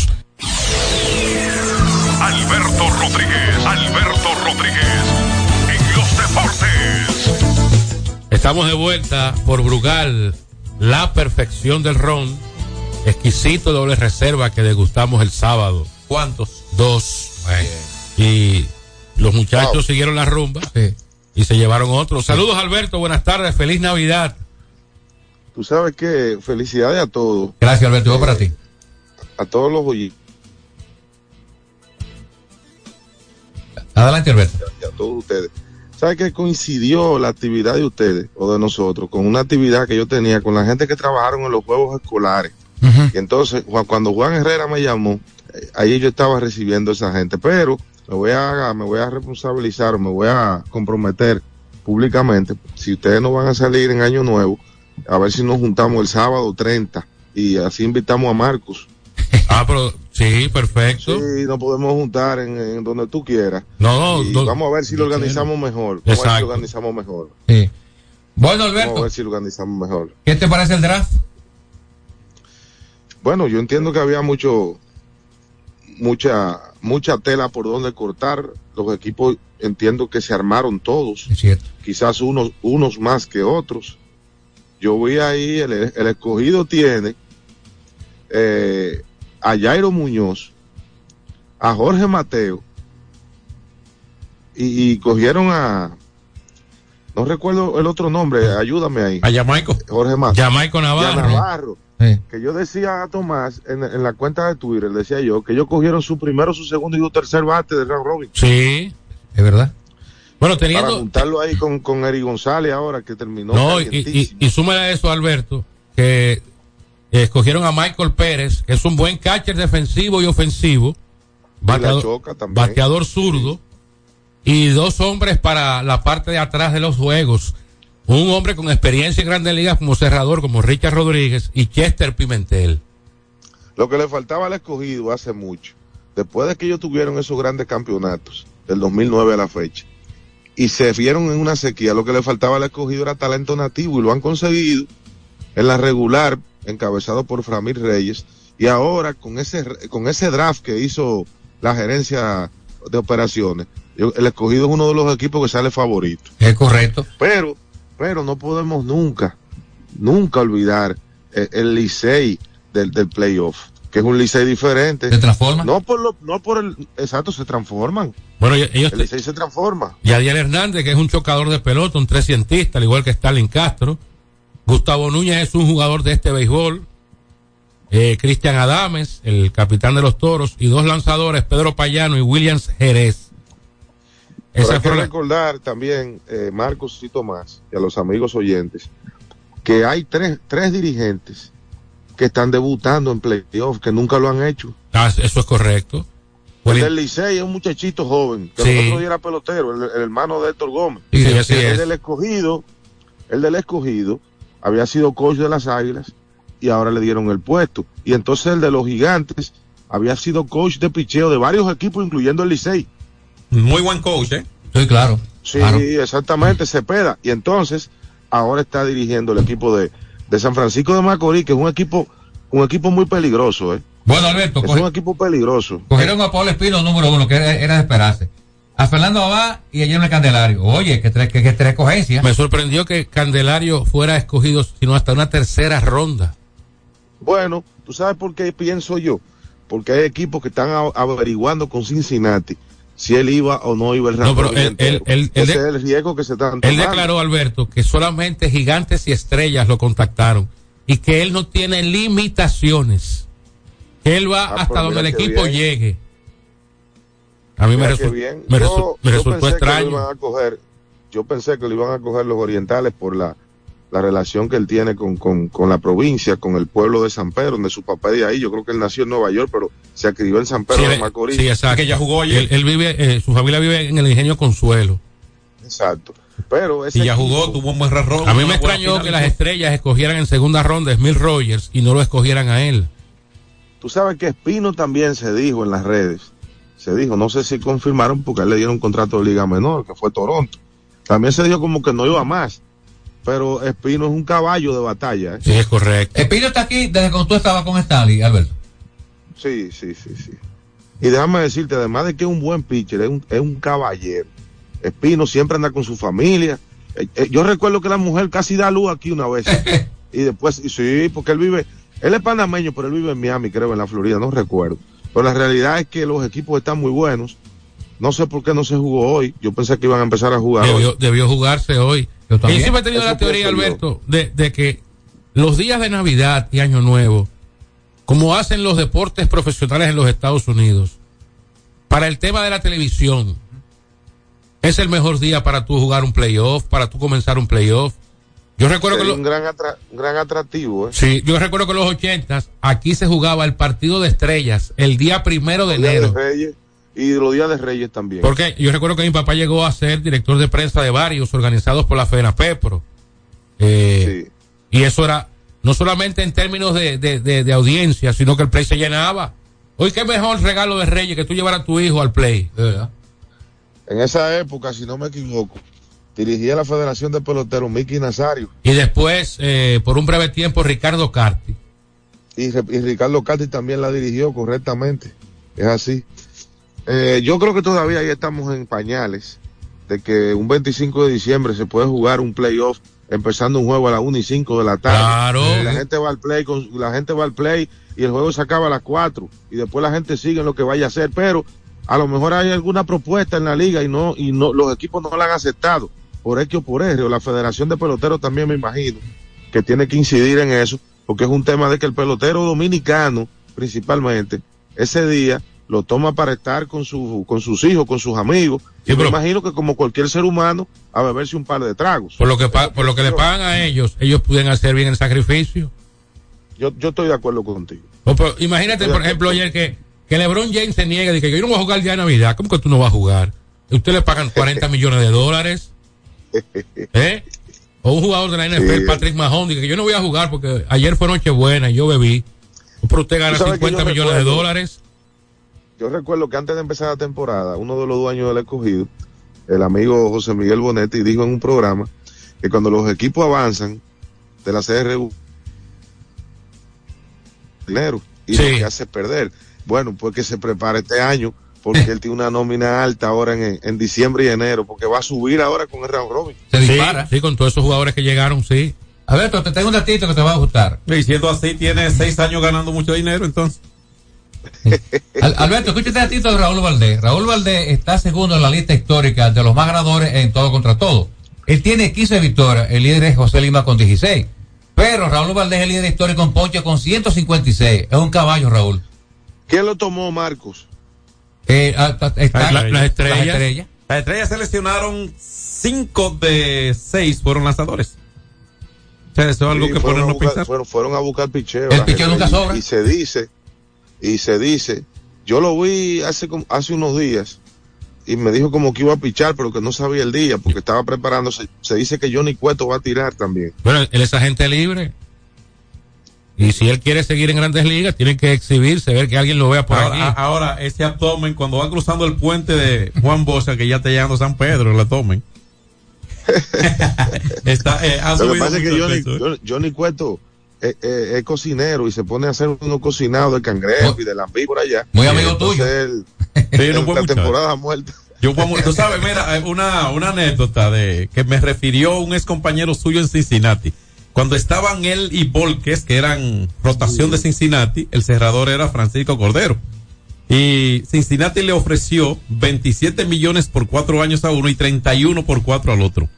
Alberto Rodríguez, Alberto Rodríguez, en los deportes. Estamos de vuelta por Brugal, la perfección del ron, exquisito doble reserva que degustamos el sábado. ¿Cuántos? Dos. Y los muchachos siguieron la rumba y se llevaron otros. Saludos Alberto, buenas tardes, feliz Navidad. Tú sabes que felicidades a todos. Gracias Alberto, para ti. A todos los oyentes. Adelante Alberto. Y a todos ustedes. ¿Sabe que coincidió la actividad de ustedes o de nosotros con una actividad que yo tenía con la gente que trabajaron en los juegos escolares? Y entonces, cuando Juan Herrera me llamó, eh, ahí yo estaba recibiendo a esa gente, pero me voy a, me voy a responsabilizar, me voy a comprometer públicamente, si ustedes no van a salir en Año Nuevo, a ver si nos juntamos el sábado 30 y así invitamos a Marcos. Ah, pero sí, perfecto. Sí, nos podemos juntar en, en donde tú quieras. No, Y no, vamos a ver si lo organizamos mejor. Vamos a ver si Exacto. lo organizamos mejor. Sí. Bueno, Vamos a Alberto, ver si lo organizamos mejor. ¿qué te parece el draft? Bueno, yo entiendo que había mucho, mucha, mucha tela por donde cortar. Los equipos entiendo que se armaron todos. Es cierto. Quizás unos, unos más que otros. Yo vi ahí, el, el escogido tiene eh, a Jairo Muñoz, a Jorge Mateo, y, y cogieron a, no recuerdo el otro nombre, ayúdame ahí. A Jamaico. Jorge Mateo. Jamaico Y a Navarro. Navarro. Sí. Que yo decía a Tomás en, en la cuenta de Twitter, decía yo, que ellos cogieron su primero, su segundo y su tercer bate de round robin. Sí, es verdad. Bueno, Para teniendo. juntarlo ahí con, con Eri González ahora que terminó. No, y, y, y súmale a eso, Alberto, que escogieron a Michael Pérez, que es un buen catcher defensivo y ofensivo. Bateador, bateador zurdo. Y dos hombres para la parte de atrás de los juegos. Un hombre con experiencia en grandes ligas como cerrador, como Richard Rodríguez y Chester Pimentel. Lo que le faltaba al escogido hace mucho, después de que ellos tuvieron esos grandes campeonatos del 2009 a la fecha, y se vieron en una sequía, lo que le faltaba al escogido era talento nativo y lo han conseguido en la regular, encabezado por Framil Reyes, y ahora con ese, con ese draft que hizo la gerencia de operaciones, yo- el escogido es uno de los equipos que sale favorito. Es correcto. Pero, pero no podemos nunca, nunca olvidar eh, el Licey del, del playoff. que es un Licey diferente. ¿Se transforma? No por lo, no por el, exacto, se transforman. Bueno, y- ellos El Licey se transforma. Yadiel Hernández, que es un chocador de pelota, un trescientista, al igual que Stalin Castro. Gustavo Núñez es un jugador de este béisbol. Eh, Cristian Adames, el capitán de los toros, y dos lanzadores, Pedro Payano y Williams Jerez. Pero Esa hay que fue la- recordar también, eh, Marcos y Tomás, y a los amigos oyentes, que hay tres, tres dirigentes que están debutando en playoff, que nunca lo han hecho. Ah, eso es correcto. El del Licey es un muchachito joven, que Sí. el otro día era pelotero, el, el hermano de Héctor Gómez. Sí, así el es. del escogido, el del escogido, había sido coach de las águilas y ahora le dieron el puesto. Y entonces el de los gigantes había sido coach de picheo de varios equipos, incluyendo el Licey. Muy buen coach, ¿eh? Sí, claro. Sí, exactamente, Cepeda. Y entonces, ahora está dirigiendo el equipo de, de San Francisco de Macorís, que es un equipo, un equipo muy peligroso, ¿eh? Bueno, Alberto, Es coge- un equipo peligroso. cogieron a Pablo Espino número uno, que era, era de esperarse. A Fernando Abad y a Jeremy Candelario. Oye, que tres, que, que tres cogencias. Me sorprendió que Candelario fuera escogido, sino hasta una tercera ronda. Bueno, ¿tú sabes por qué pienso yo? Porque hay equipos que están averiguando con Cincinnati si él iba o no iba el No, pero él- él- él- Ese es el riesgo que se están Él declaró, Alberto, que solamente gigantes y estrellas lo contactaron y que él no tiene limitaciones. Que él va Ah, hasta donde el equipo bien. llegue. A mí me, resu- bien. me Yo- resultó pensé que lo extraño. iban a coger, yo pensé que lo iban a coger los orientales por la, la relación que él tiene con, con, con la provincia, con el pueblo de San Pedro, donde su papá es de ahí. Yo creo que él nació en Nueva York, pero se crió en San Pedro Sí, de él- Macorís. sí, exacto. Él, él vive, eh, su familia vive en el ingenio Consuelo. Exacto. Pero ese Y ya equipo- jugó, tuvo un buen rarro. A mí me extrañó que las estrellas escogieran en segunda ronda a Smith Rogers y no lo escogieran a él. Tú sabes que Espino también se dijo en las redes. Se dijo, no sé si confirmaron porque a él le dieron un contrato de liga menor, que fue Toronto. También se dijo como que no iba más. Pero Espino es un caballo de batalla. ¿eh? Sí, es correcto. Espino está aquí desde cuando tú estabas con Stanley, Alberto. Sí, sí, sí, sí. Y déjame decirte, además de que es un buen pitcher, es un, es un caballero. Espino siempre anda con su familia. Eh, eh, yo recuerdo que la mujer casi da luz aquí una vez. y después, y sí, porque él vive, él es panameño, pero él vive en Miami, creo, en la Florida, no recuerdo. Pero la realidad es que los equipos están muy buenos. No sé por qué no se jugó hoy. Yo pensé que iban a empezar a jugar hoy. Debió, debió jugarse hoy. Yo Y también. yo siempre he tenido Eso la teoría. Alberto, de, de que los días de Navidad y Año Nuevo, como hacen los deportes profesionales en los Estados Unidos, para el tema de la televisión, es el mejor día para tú jugar un playoff, para tú comenzar un playoff. Yo recuerdo que lo- un gran, atra- un gran atractivo. ¿eh? Sí, yo recuerdo que en los ochentas aquí se jugaba el partido de estrellas el día primero de Los enero. de Reyes y los días de Reyes también. Porque yo recuerdo que mi papá llegó a ser director de prensa de varios organizados por la FENAPEPRO. Eh, Y eso era no solamente en términos de, de, de- de audiencia, sino que el play se llenaba. Hoy qué mejor regalo de Reyes que tú llevar a tu hijo al play. En esa época, si no me equivoco, dirigía la Federación de Peloteros Miki Nazario Y después, eh, por un breve tiempo, Ricardo Carti. y, Ricardo Cati también la dirigió correctamente. Es así. Eh, yo creo que todavía ahí estamos en pañales de que un 25 de diciembre se puede jugar un playoff empezando un juego a las 1 y 5 de la tarde. Claro. Y la gente va al play con, la gente va al play y el juego se acaba a las 4 y después la gente sigue en lo que vaya a hacer, pero a lo mejor hay alguna propuesta en la liga y no y no los equipos no la han aceptado por X o por R o la Federación de Peloteros también me imagino que tiene que incidir en eso porque es un tema de que el pelotero dominicano principalmente ese día lo toma para estar con su con sus hijos, con sus amigos. y me imagino que como cualquier ser humano a beberse un par de tragos. Por lo que, pa- por lo que le pagan a ellos, ellos pueden hacer bien el sacrificio. Yo, yo estoy de acuerdo contigo. O, pero imagínate, por ejemplo, ayer que, que LeBron James se niega de que yo no voy a jugar el día de Navidad. ¿Cómo que tú no vas a jugar? Usted le pagan 40 millones de dólares. ¿Eh? O un jugador de la NFL, Sí. Patrick Mahomes, dice que yo no voy a jugar porque ayer fue Nochebuena y yo bebí. Pero usted gana Tú sabes que 50 yo millones de dólares. Yo recuerdo que antes de empezar la temporada, uno de los dueños del escogido, el amigo José Miguel Bonetti, dijo en un programa que cuando los equipos avanzan de la CRU, dinero y lo que hace perder. Bueno, pues que se prepare este año, porque él tiene una nómina alta ahora en, en diciembre y enero, porque va a subir ahora con el round robin. sí, Sí, con todos esos jugadores que llegaron, sí. Alberto, te tengo un datito que te va a gustar. Y siendo así, tiene seis años ganando mucho dinero, entonces. Al- Alberto, escúchate a ti de Raúl Valdés. Raúl Valdés está segundo en la lista histórica de los más ganadores en todo contra todo. Él tiene 15 victorias, el líder es José Lima con 16. Pero Raúl Valdés es el líder histórico en ponche con 156. Es un caballo, Raúl. ¿Quién lo tomó, Marcos? Eh, ah, está- La- las estrellas. Las estrellas. Las estrellas seleccionaron cinco de seis fueron lanzadores. O sea, eso es algo Sí, que fueron, a buscar, fueron, fueron a buscar picheo. El picheo nunca y- sobra. Y se dice, y se dice, yo lo vi hace, hace unos días y me dijo como que iba a pichar, pero que no sabía el día porque estaba preparándose. Se dice que Johnny Cueto va a tirar también. Bueno, él es agente libre. Y si él quiere seguir en grandes ligas, tiene que exhibirse, ver que alguien lo vea por Ahora, aquí. ahora, ese abdomen, cuando va cruzando el puente de Juan Bosa, que ya está llegando a San Pedro, el abdomen. está, eh, ha Lo que pasa es que Johnny, peso, ¿eh? Johnny- Cueto eh, eh, es cocinero y se pone a hacer unos cocinados de cangrejo y de lambí por allá. Muy amigo tuyo. él- Sí, no la temporada muerta. Yo, tú sabes, mira, una, una anécdota de que me refirió un ex compañero suyo en Cincinnati. Cuando estaban él y Volques, que eran rotación de Cincinnati, el cerrador era Francisco Cordero. Y Cincinnati le ofreció 27 millones por cuatro años a uno y 31 por cuatro al otro.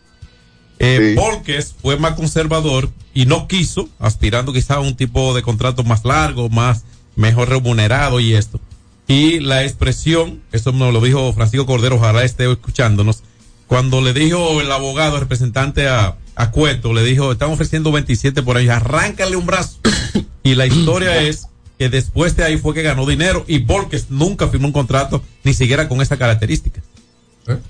Eh, Volques fue más conservador y no quiso, aspirando quizá a un tipo de contrato más largo, más mejor remunerado y esto. Y la expresión, eso nos lo dijo Francisco Cordero, ojalá esté escuchándonos, cuando le dijo el abogado, el representante a, a Cueto, le dijo, están ofreciendo 27 por ahí, arráncale un brazo. y la historia es que después de ahí fue que ganó dinero y Volques nunca firmó un contrato ni siquiera con esa característica.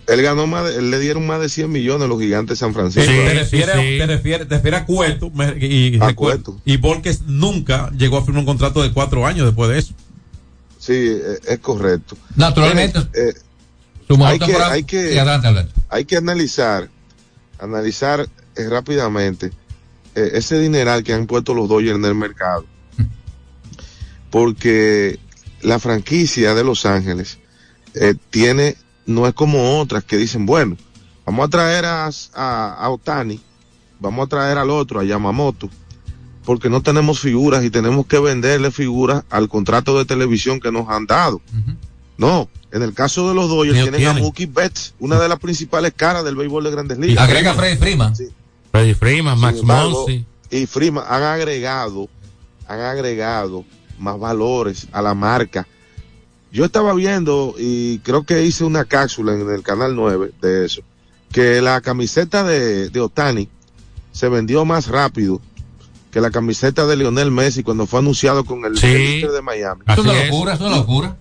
Él ganó más, de- él le dieron más de 100 millones a los gigantes de San Francisco. te, refieres, te, refieres, te refieres a Cueto me- y, A recuer- Cueto. y Volques nunca llegó a firmar un contrato de cuatro años después de eso. Sí, eh, es correcto. Naturalmente. Eh, mejor hay que, hay que, adelante, hay que analizar, analizar eh, rápidamente eh, ese dineral que han puesto los Dodgers en el mercado. Porque la franquicia de Los Ángeles eh, tiene, no es como otras que dicen, bueno, vamos a traer a, a, a Otani, vamos a traer al otro, a Yamamoto, porque no tenemos figuras y tenemos que venderle figuras al contrato de televisión que nos han dado. No, en el caso de los Dodgers Ellos tienen, a tienen. Mookie Betts, una de las principales caras del béisbol de Grandes Ligas. Agrega Freddy Freeman. Freddy Freeman, Max embargo, Monsi. y Freeman han agregado, han agregado más valores a la marca. Yo estaba viendo y creo que hice una cápsula en el canal 9 de eso, que la camiseta de, de Otani se vendió más rápido que la camiseta de Lionel Messi cuando fue anunciado con el, Sí. de Miami. Es una locura, es una locura.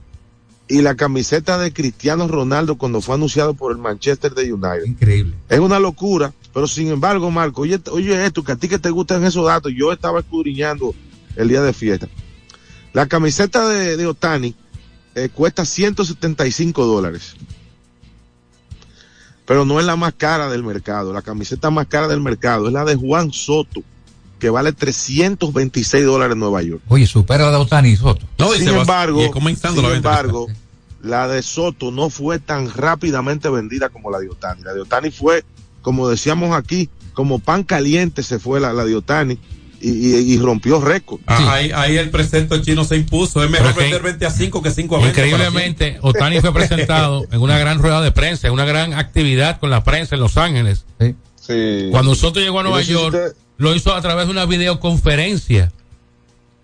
Y la camiseta de Cristiano Ronaldo cuando fue anunciado por el Manchester de United. Increíble. Es una locura, pero sin embargo, Marco, oye, oye esto, que a ti que te gustan esos datos, yo estaba escudriñando el día de fiesta. La camiseta de, de Otani eh, cuesta 175 dólares. Pero no es la más cara del mercado. La camiseta más cara del mercado es la de Juan Soto, que vale 326 dólares en Nueva York. Oye, supera la de Otani y Soto. sin embargo, y comenzando sin la embargo, la de Soto no fue tan rápidamente vendida como la de Otani. La de Otani fue, como decíamos aquí, como pan caliente se fue la, la de Otani y, rompió récord. Ah, ahí, ahí el precepto chino se impuso. Es mejor vender 20 a 5 que 5 a 20. Increíblemente, Otani fue presentado en una gran rueda de prensa, en una gran actividad con la prensa en Los Ángeles. Sí. Cuando Soto llegó a no Nueva si York, usted- lo hizo a través de una videoconferencia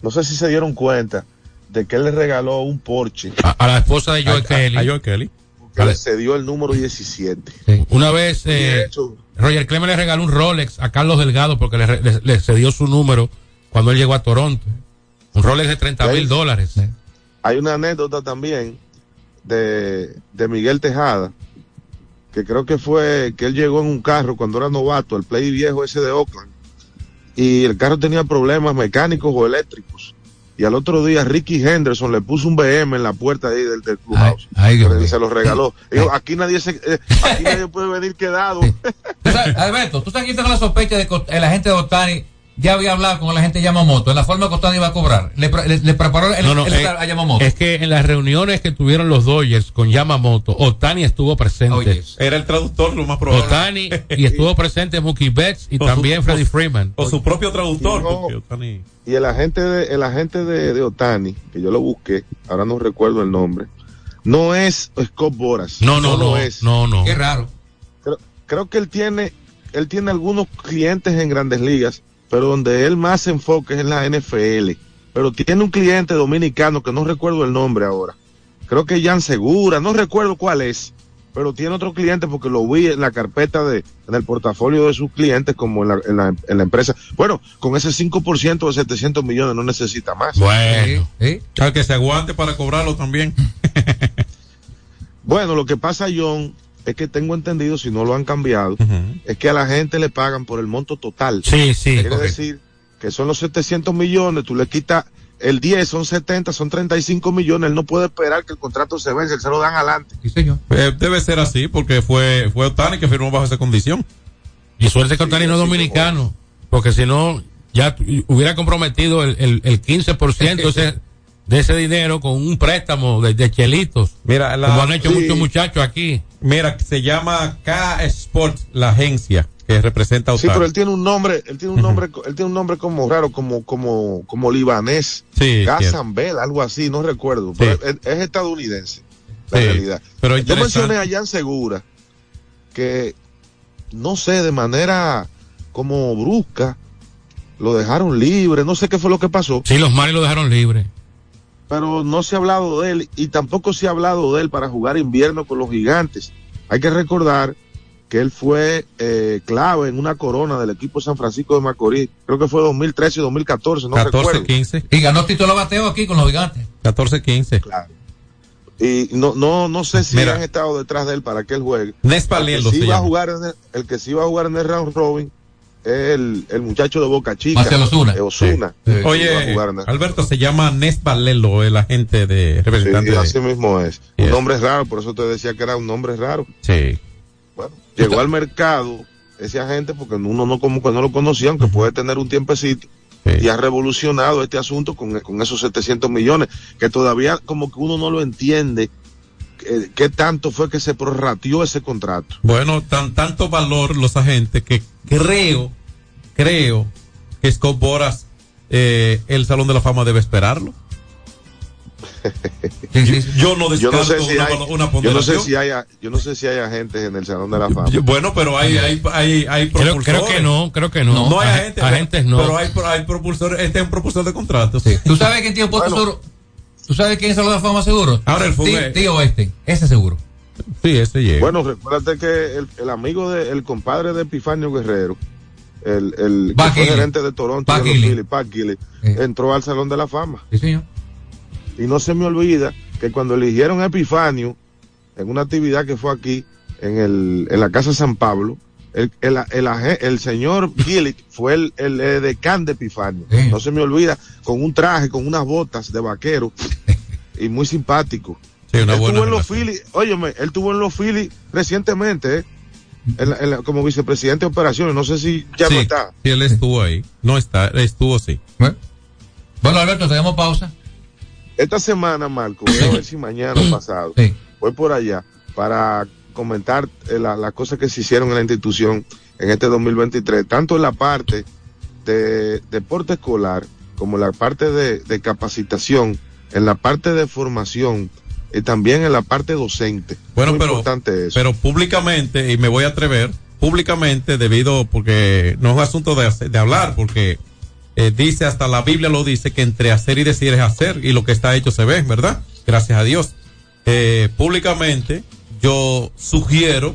No sé si se dieron cuenta de que él le regaló un Porsche a, a la esposa de Joe Kelly. A Joe Kelly. que le cedió el número 17. Una vez eh, Roger Clemens le regaló un Rolex a Carlos Delgado porque le, le- le cedió su número cuando él llegó a Toronto. Un Rolex de 30 mil dólares. hay una anécdota también de, de Miguel Tejada, que creo que fue que él llegó en un carro cuando era novato, el play viejo ese de Oakland, y el carro tenía problemas mecánicos o eléctricos. Y al otro día Ricky Henderson le puso un BM en la puerta ahí del, del clubhouse. ay, se lo regaló. Dijo, aquí nadie se, eh, aquí nadie puede venir quedado. Tú sabes, Alberto, tú sabes quién tengo la sospecha de que el agente de Otani ya había hablado con la gente de Yamamoto, en la forma que Otani iba a cobrar. Le, pre- le- le preparó el, No, no, el- eh, a Yamamoto. es que en las reuniones que tuvieron los Dodgers con Yamamoto, Otani estuvo presente. Era el traductor, lo más probable. Otani y estuvo presente Mookie Betts y O su- también Freddie o- Freeman. O su propio traductor. No. porque Otani- Y el agente de, el agente de, de Otani, que yo lo busqué, ahora no recuerdo el nombre, no es Scott Boras. No, no, no, es. no, no. Qué raro. Creo, creo que él tiene, él tiene algunos clientes en grandes ligas, pero donde él más se enfoca es en la NFL. Pero tiene un cliente dominicano que no recuerdo el nombre ahora. Creo que Jan Segura, no recuerdo cuál es. Pero tiene otro cliente porque lo vi en la carpeta de, en el portafolio de sus clientes como en la, en la, en la empresa. Bueno, con ese 5% de 700 millones no necesita más. Bueno. Ah, que se aguante para cobrarlo también. Bueno, lo que pasa, John, es que tengo entendido, si no lo han cambiado, es que a la gente le pagan por el monto total. Sí, sí. Quiere correcto. decir que son los 700 millones, tú le quitas el 10, son 70, son 35 millones, él no puede esperar que el contrato se vence, él se lo dan adelante. Sí, señor. Eh, debe ser así porque fue, fue Otani que firmó bajo esa condición. Y suerte que Otani no es dominicano, porque si no, ya hubiera comprometido el, el, el 15% ese- de ese dinero con un préstamo de, de chelitos. Mira, la- como han hecho sí. muchos muchachos aquí. Mira, se llama K Sports, la agencia que representa a Sí, pero él tiene un nombre, él tiene un nombre, él tiene un nombre como raro, como, como, como libanés. Sí, Gazambel, algo así, no recuerdo. Pero es, es estadounidense, la Sí, realidad. pero Yo mencioné a Jan Segura, que no sé, de manera como brusca, lo dejaron libre, no sé qué fue lo que pasó. Sí, los Maris lo dejaron libre. Pero no se ha hablado de él y tampoco se ha hablado de él para jugar invierno con los gigantes. Hay que recordar que él fue eh, clave en una corona del equipo San Francisco de Macorís. Creo que fue 2013 y 2014, no 14, recuerdo. 15. Y ganó título bateo aquí con los gigantes. 14, 15. Claro. Y no, no, no sé si Mira. han estado detrás de él para que él juegue. El que, sí va a jugar en el, el que sí va a jugar en el round robin el, el muchacho de Boca Chica. Marcelo Osuna. eh, Osuna. Sí. Sí, Oye, Alberto, se llama Nes Valelo, el agente de representante. Sí, de- así mismo es. Yes. Un nombre raro, por eso te decía que era un nombre raro. Sí. Bueno, llegó al mercado ese agente porque uno no como que no lo conocía, aunque puede tener un tiempecito. Y ha revolucionado este asunto con, con esos 700 millones, que todavía como que uno no lo entiende eh, qué tanto fue que se prorrateó ese contrato. Bueno, tan tanto valor los agentes que creo, creo que Scott Boras, eh, el Salón de la Fama debe esperarlo. Yo no Yo no sé si una, hay, una yo no sé ponderación. si hay, yo no sé si hay agentes en el Salón de la Fama. Yo- Bueno, pero hay, hay, hay, hay Creo, propulsores. creo que no, creo que no. No, hay Ag- agentes, agentes no. Pero hay, hay propulsores. Este es un propulsor de contratos. ¿Tú sabes quién tiene un puesto seguro? ¿Tú sabes quién es el de la fama seguro? Ahora el fútbol- Tí- Tío este, ese seguro. Sí, ese llega. Bueno, recuérdate que el, el amigo de, el compadre de Epifanio Guerrero, el, el que fue gerente de Toronto, de los Gilly. Entró al Salón de la Fama. Sí, señor. Y no se me olvida que cuando eligieron a Epifanio, en una actividad que fue aquí, en, el, en la Casa San Pablo, el, el, el, el señor Gillick fue el, el, eh, decán de Epifanio. No se me olvida, con un traje, con unas botas de vaquero, y muy simpático. Sí, una él buena tuvo en los. Phillies, óyeme, él tuvo en los Phillies recientemente, ¿eh? En la- en la- como vicepresidente de operaciones, no sé si ya sí, no está. sí, él estuvo ahí. No está, estuvo sí. Bueno, Alberto, tenemos pausa. Esta semana, Marco, voy a ver si mañana o pasado, voy por allá para comentar eh, la- las cosas que se hicieron en la institución en este 2023, tanto en la parte de deporte escolar como en la parte de, de capacitación, en la parte de formación y también en la parte docente. Bueno, Muy pero, importante eso. pero públicamente, y me voy a atrever, públicamente debido, porque no es un asunto de, de hablar, porque eh, dice, hasta la Biblia lo dice, que entre hacer y decir es hacer, y lo que está hecho se ve, ¿verdad? Gracias a Dios. Eh, públicamente, yo sugiero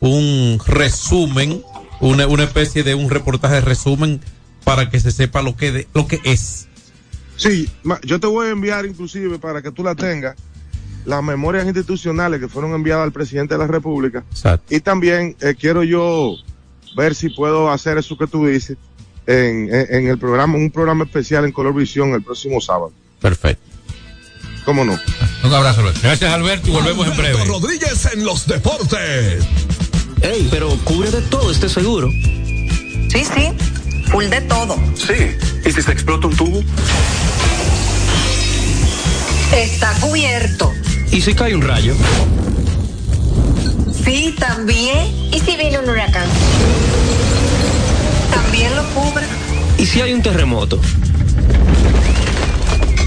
un resumen, una, una especie de un reportaje resumen para que se sepa lo que, de- lo que es. Sí, yo te voy a enviar inclusive para que tú la tengas las memorias institucionales que fueron enviadas al presidente de la República. Y también eh, quiero yo ver si puedo hacer eso que tú dices en, en, en el programa, un programa especial en Color Visión el próximo sábado. Perfecto. ¿Cómo no? Un abrazo, Alberto. Gracias, Alberto, y volvemos en breve. Rodríguez en los deportes. Ey, pero cubre de todo este seguro. Sí, sí. full de todo. Sí. ¿Y si se explota un tubo? Está cubierto. ¿Y si cae un rayo? Sí, también. ¿Y si viene un huracán? También lo cubre. ¿Y si hay un terremoto?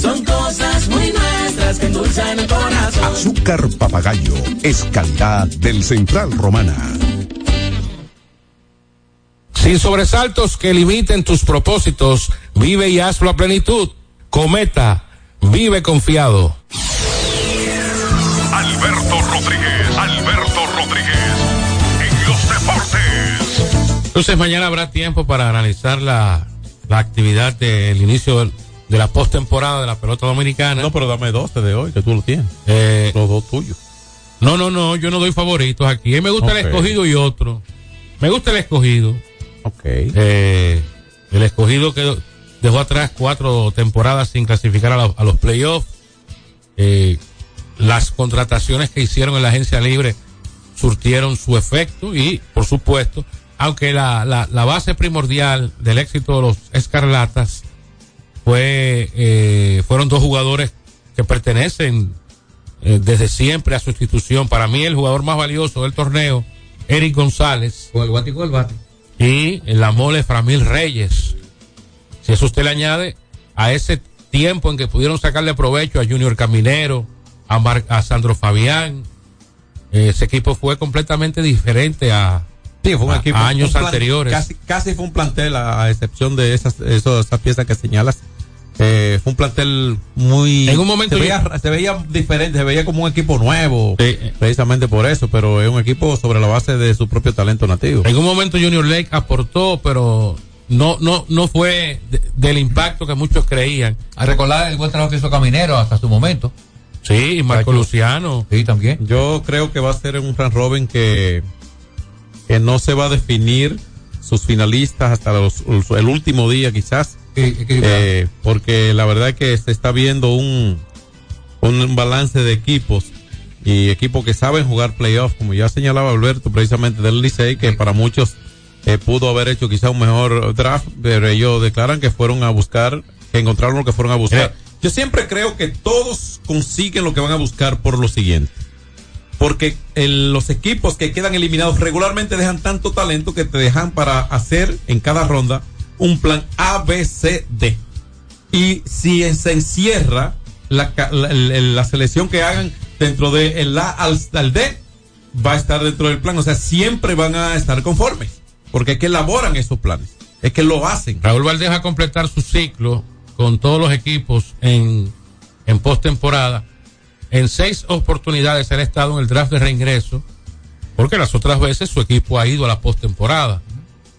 Son cosas muy nuestras que endulzan el corazón. Azúcar papagayo es calidad del Central Romana. Sin sobresaltos que limiten tus propósitos, vive y hazlo a plenitud. Cometa, vive confiado. Alberto Rodríguez, Alberto Rodríguez, en los deportes. Entonces mañana habrá tiempo para analizar la, la actividad del inicio del- de la postemporada de la pelota dominicana. No, pero dame dos de hoy, que tú lo tienes. Eh, Los dos tuyos. No, no, no, yo no doy favoritos aquí. A mí me gusta el escogido y otro. Me gusta el escogido. Ok. Eh, el escogido que dejó atrás cuatro temporadas sin clasificar a, la- a los playoffs. Eh, las contrataciones que hicieron en la agencia libre surtieron su efecto y, por supuesto, aunque la, la, la base primordial del éxito de los Escarlatas fue, eh, fueron dos jugadores que pertenecen eh, desde siempre a su institución. Para mí el jugador más valioso del torneo, Eric González. El y con el bate. Y en la mole Framil Reyes. Si eso usted le añade a ese tiempo en que pudieron sacarle provecho a Junior Caminero, a, Mar- a Sandro Fabián, eh, ese equipo fue completamente diferente a, Sí, fue un a- equipo. a años un plan- anteriores. Casi, casi fue un plantel, a, excepción de esas, esas piezas que señalas. Eh, fue un plantel muy. En un momento Se yo- veía, se veía diferente, se veía como un equipo nuevo. Sí. Precisamente por eso, pero es un equipo sobre la base de su propio talento nativo. En un momento Junior Lake aportó, pero no, no, no fue de- del impacto que muchos creían. A recordar el buen trabajo que hizo Caminero hasta su momento. Sí, y Marco Cacho. Luciano. Sí, también. Yo creo que va a ser un Fran Robin que, que no se va a definir sus finalistas hasta los- el último día quizás. Eh, porque la verdad es que se está viendo un, un balance de equipos y equipos que saben jugar playoffs, como ya señalaba Alberto precisamente del Licey, que para muchos eh, pudo haber hecho quizá un mejor draft, pero ellos declaran que fueron a buscar, que encontraron lo que fueron a buscar. Yo siempre creo que todos consiguen lo que van a buscar por lo siguiente. Porque el- los equipos que quedan eliminados regularmente dejan tanto talento que te dejan para hacer en cada ronda un plan A, B, C, D. Y si se encierra la, la, el- la selección que hagan dentro de el A al D, va a estar dentro del plan. O sea, siempre van a estar conformes. Porque es que elaboran esos planes. Es que lo hacen. Raúl Valdez va a completar su ciclo con todos los equipos en, en postemporada. En seis oportunidades él ha estado en el draft de reingreso, porque las otras veces su equipo ha ido a la postemporada.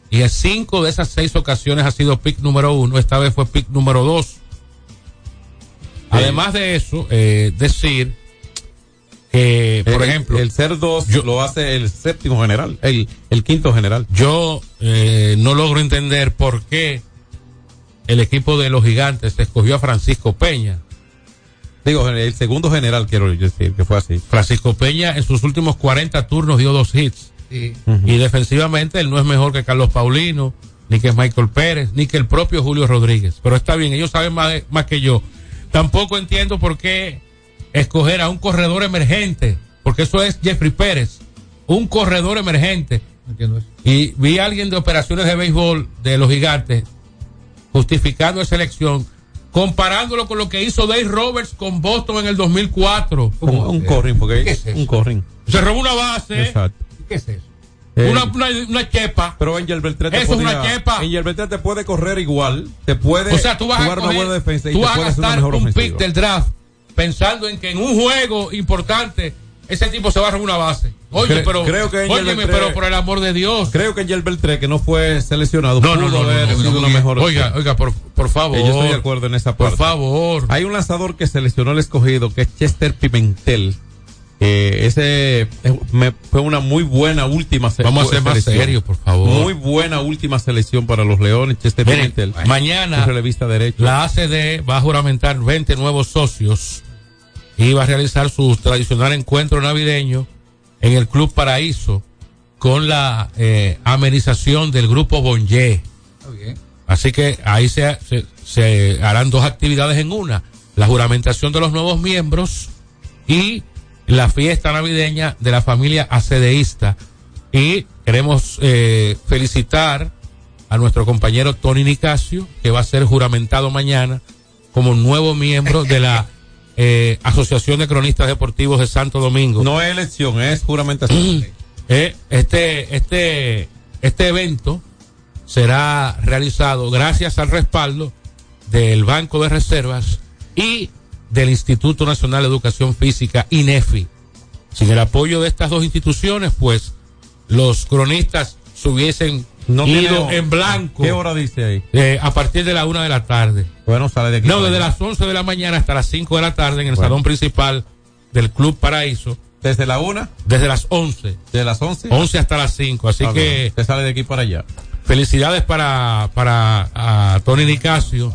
Y en cinco de esas seis ocasiones ha sido pick número uno, esta vez fue pick número dos. Además de eso, eh, decir que, por El- ejemplo, el ser dos lo hace el séptimo general, el, el quinto general. yo eh, no logro entender por qué el equipo de los gigantes escogió a Francisco Peña. Digo, el segundo general quiero decir que fue así. Francisco Peña en sus últimos 40 turnos dio dos hits. Y defensivamente él no es mejor que Carlos Paulino, ni que Michael Pérez, ni que el propio Julio Rodríguez. Pero está bien, ellos saben más, más que yo. Tampoco entiendo por qué escoger a un corredor emergente, porque eso es Jeffrey Pérez, un corredor emergente. Y vi a alguien de operaciones de béisbol de los gigantes justificando esa elección, comparándolo con lo que hizo Dave Roberts con Boston en el 2004. Un, un corring, porque ¿Qué es eso? un corring. Se robó una base. Exacto. ¿Qué es eso? Eh, una, una, una chepa. Pero Angel Beltrán te Eso es una chepa. Angel Beltrán te puede correr igual, te puede O sea, tú vas a, jugar una coger- buena defensa y tú te vas a una gastar un ofensiva. pick del draft pensando en que en un juego importante ese tipo se va a robar una base. Oye, Cre- pero, creo que óyeme, Beltré- pero por el amor de Dios. Creo que Angel Beltré, que no fue seleccionado, No, pudo no, no, haber sido una mejor Oiga, oiga, por, por favor. Eh, Yo estoy de acuerdo en esa parte. Por favor. Hay un lanzador que seleccionó el escogido, que es Chester Pimentel. Eh, ese me- fue una muy buena última se- Vamos a ser más selección. serios, por favor. Muy buena última selección para los Leones, Chester Miren, Pimentel. mañana derecho. la ACD va a juramentar 20 nuevos socios y va a realizar su tradicional encuentro navideño en el Club Paraíso con la eh, amenización del grupo Bonje. Así que ahí se, se, se harán dos actividades en una, la juramentación de los nuevos miembros y la fiesta navideña de la familia acedeísta. Y queremos eh, felicitar a nuestro compañero Tony Nicasio, que va a ser juramentado mañana como nuevo miembro de la eh, Asociación de Cronistas Deportivos de Santo Domingo. No es elección, es juramentación. Eh, este, este, este evento será realizado gracias al respaldo del Banco de Reservas y del Instituto Nacional de Educación Física, INEFI. Sin el apoyo de estas dos instituciones, pues los cronistas se hubiesen No ido en blanco ¿Qué hora dice ahí? eh, a partir de la una de la tarde. Bueno, sale de aquí. No, desde las 11 de la mañana hasta las 5 de la tarde en el Bueno. salón principal del Club Paraíso. Desde la una, Desde las 11. de las once. 11 hasta las 5. Así Ah, que Te sale de aquí para allá. felicidades para, para a Tony Nicasio,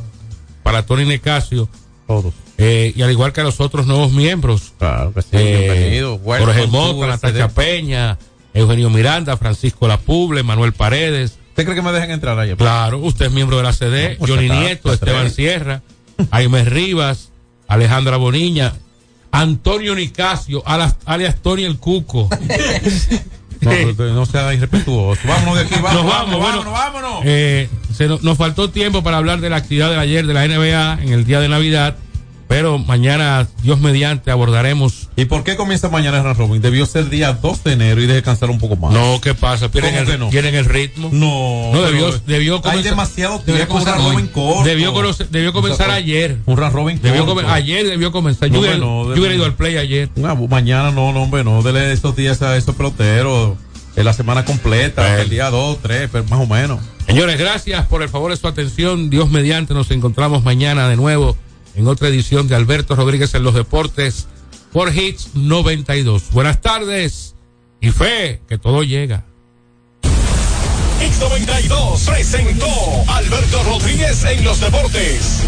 para Tony Nicasio, Todos. Eh, y al igual que a los otros nuevos miembros. Claro que sí, eh, Jorge Mota, Natacha. Peña, Eugenio Miranda, Francisco Lapuble, Manuel Paredes. ¿Usted cree que me dejen entrar allá? Claro, usted es miembro de la CD, pues Johnny Nieto, está Esteban. Sierra, Jaime Rivas, Alejandra Boniña, Antonio Nicasio, alias Tony el Cuco. No, no sea irrespetuoso. Vámonos de aquí, vamos, Nos vamos, vamos, bueno, vámonos, vámonos. Eh, se nos, nos faltó tiempo para hablar de la actividad de ayer de la NBA en el día de Navidad, pero mañana, Dios mediante, abordaremos. ¿Y por qué comienza mañana el round robin? Debió ser día 2 de enero y de descansar un poco más. No, ¿qué pasa? Pierden, ¿Cómo el, que no? pierden el ritmo. No, No, debió, debió hay comenzar. demasiado tiempo, un comenzar robin corto. Debió, comenzar ayer. Un round robin Debió corto. ayer debió comenzar. Yo, hubiera, yo hubiera ido al play ayer. Mañana no, no, hombre, no, dele esos días a esos peloteros. En la semana completa, el día 2, 3, pero más o menos. Señores, gracias por el favor de su atención. Dios mediante, nos encontramos mañana de nuevo en otra edición de Alberto Rodríguez en los deportes por Hits 92. Buenas tardes y fe que todo llega. X92 presentó Alberto Rodríguez en los deportes.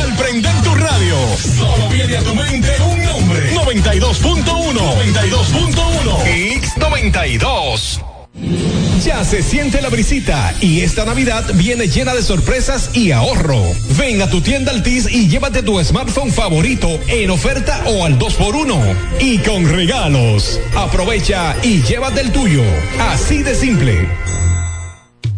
Al prender tu radio, solo viene a tu mente un nombre. 92.1. 92.1. X92. Ya se siente la brisita y esta Navidad viene llena de sorpresas y ahorro. Ven a tu tienda Altis y llévate tu smartphone favorito en oferta o al 2x1 y con regalos. Aprovecha y llévate el tuyo. Así de simple.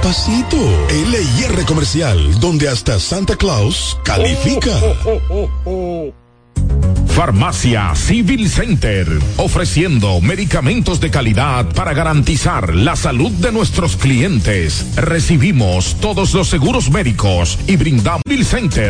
pasito. LIR Comercial, donde hasta Santa Claus califica. Farmacia Civil Center, ofreciendo medicamentos de calidad para garantizar la salud de nuestros clientes. Recibimos todos los seguros médicos y brindamos Civil Center